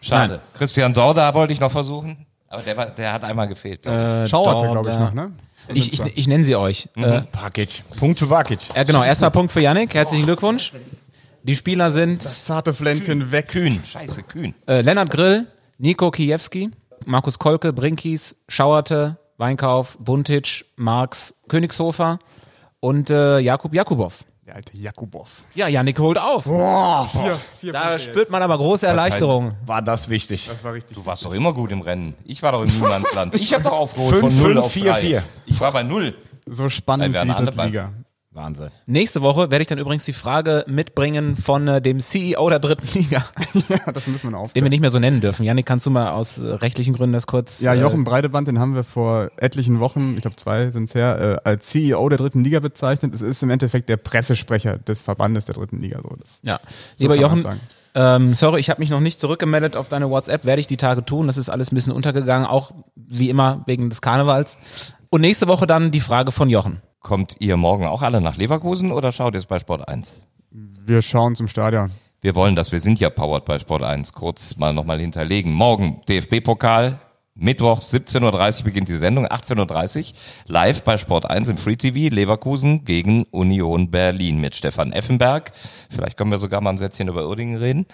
Schade. Christian Dorda wollte ich noch versuchen, aber der, war, der hat einmal gefehlt. Äh, Schauerte, glaube ich, noch, ne? Ich, ich, ich nenne sie euch. Äh, Barkic. Punkt für Barkic. ja, genau, erster Punkt für Yannick. Herzlichen Glückwunsch. Die Spieler sind Zarte Pflänzchen weg. Kühn. Scheiße, Kühn. äh, Lennart Grill, Nico Kiewski, Markus Kolke, Brinkies, Schauerte, Weinkauf, Buntic, Marx, Königshofer und äh, Jakub Jakubow. Der alte Jakubow. Ja, Yannick holt auf. Vier, vier Da spürt man aber große Erleichterung. War das wichtig? Das war richtig. Du warst doch immer gut im Rennen. Ich war doch im Niemandsland. Ich habe doch aufgeholt von Fünf, 0 fünf, auf vier, 3. vier. Ich war bei 0. so spannend wie werden die Liga. Wahnsinn. Nächste Woche werde ich dann übrigens die Frage mitbringen von äh, dem CEO der dritten Liga, Ja, das müssen wir noch den aufklären. wir nicht mehr so nennen dürfen. Yannick, kannst du mal aus äh, rechtlichen Gründen das kurz... Ja, äh, Jochen Breideband, den haben wir vor etlichen Wochen, ich glaube zwei sind's her, äh, als CEO der dritten Liga bezeichnet. Es ist im Endeffekt der Pressesprecher des Verbandes der dritten Liga. So. Das, Ja, so lieber Jochen, ähm, sorry, ich habe mich noch nicht zurückgemeldet auf deine WhatsApp, werde ich die Tage tun. Das ist alles ein bisschen untergegangen, auch wie immer wegen des Karnevals. Und nächste Woche dann die Frage von Jochen. Kommt ihr morgen auch alle nach Leverkusen oder schaut ihr es bei Sport 1? Wir schauen zum Stadion. Wir wollen das, wir sind ja powered bei Sport 1. Kurz mal nochmal hinterlegen. Morgen DFB-Pokal, Mittwoch 17.30 Uhr beginnt die Sendung, 18.30 Uhr live bei Sport 1 im Free TV, Leverkusen gegen Union Berlin mit Stefan Effenberg. Vielleicht können wir sogar mal ein Sätzchen über Uerdingen reden.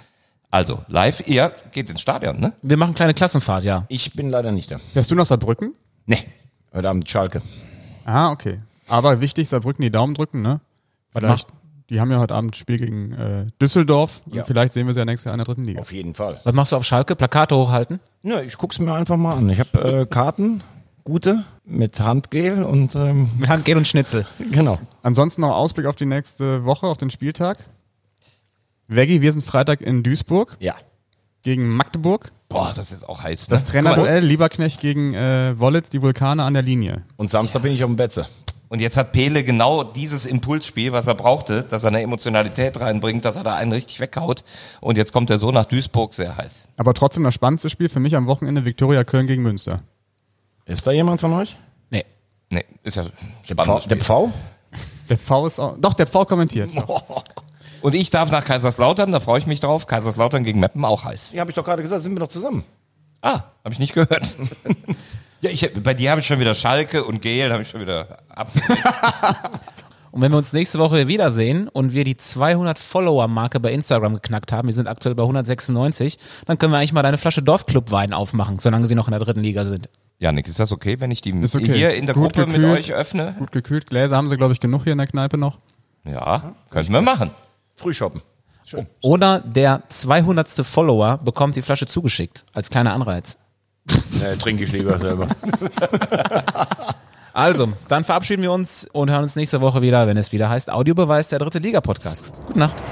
Also, live, ihr geht ins Stadion, ne? Wir machen kleine Klassenfahrt, ja. Ich bin leider nicht da. Fährst du nach Saarbrücken? Nee. Heute Abend Schalke. Ah, okay. Aber wichtig, Saarbrücken die Daumen drücken, ne? Vielleicht, die haben ja heute Abend Spiel gegen äh, Düsseldorf. Ja. Und vielleicht sehen wir sie ja nächstes Jahr in der dritten Liga. Auf jeden Fall. Was machst du auf Schalke? Plakate hochhalten? Ja, ich guck's mir einfach mal an. Ich habe äh, Karten, gute, mit Handgel und ähm, Mit Handgel und Schnitzel. genau. Ansonsten noch Ausblick auf die nächste Woche, auf den Spieltag. Veggie, wir sind Freitag in Duisburg Ja. gegen Magdeburg. Boah, das ist auch heiß, ne? Das Trainerduell Lieberknecht gegen äh, Wollitz, die Vulkane an der Linie. Und Samstag bin ich auf dem Betze. Und jetzt hat Pele genau dieses Impulsspiel, was er brauchte, dass er eine Emotionalität reinbringt, dass er da einen richtig weghaut. Und jetzt kommt er so nach Duisburg sehr heiß. Aber trotzdem das spannendste Spiel für mich am Wochenende Viktoria Köln gegen Münster. Ist da jemand von euch? Nee. Nee, ist ja Der spannend. Pfau? Der Pfau? Der V ist auch, doch, der V kommentiert. Und ich darf nach Kaiserslautern, da freue ich mich drauf. Kaiserslautern gegen Meppen auch heiß. Ja, habe ich doch gerade gesagt, sind wir doch zusammen. Ah, habe ich nicht gehört. ja, ich, bei dir habe ich schon wieder Schalke und Gel habe ich schon wieder ab. Und wenn wir uns nächste Woche wiedersehen und wir die 200 Follower-Marke bei Instagram geknackt haben, wir sind aktuell bei 196, dann können wir eigentlich mal deine Flasche Dorfclub-Wein aufmachen, solange sie noch in der dritten Liga sind. Janik, ist das okay, wenn ich die okay. hier in der Gut Gruppe mit gekühlt. euch öffne? Gut gekühlt, Gläser haben sie, glaube ich, genug hier in der Kneipe noch. Ja, könnten wir machen. Frühshoppen. Oder der 200. Follower bekommt die Flasche zugeschickt, als kleiner Anreiz. Äh, trinke ich lieber selber. Also, dann verabschieden wir uns und hören uns nächste Woche wieder, wenn es wieder heißt Audiobeweis der dritte Liga-Podcast. Gute Nacht.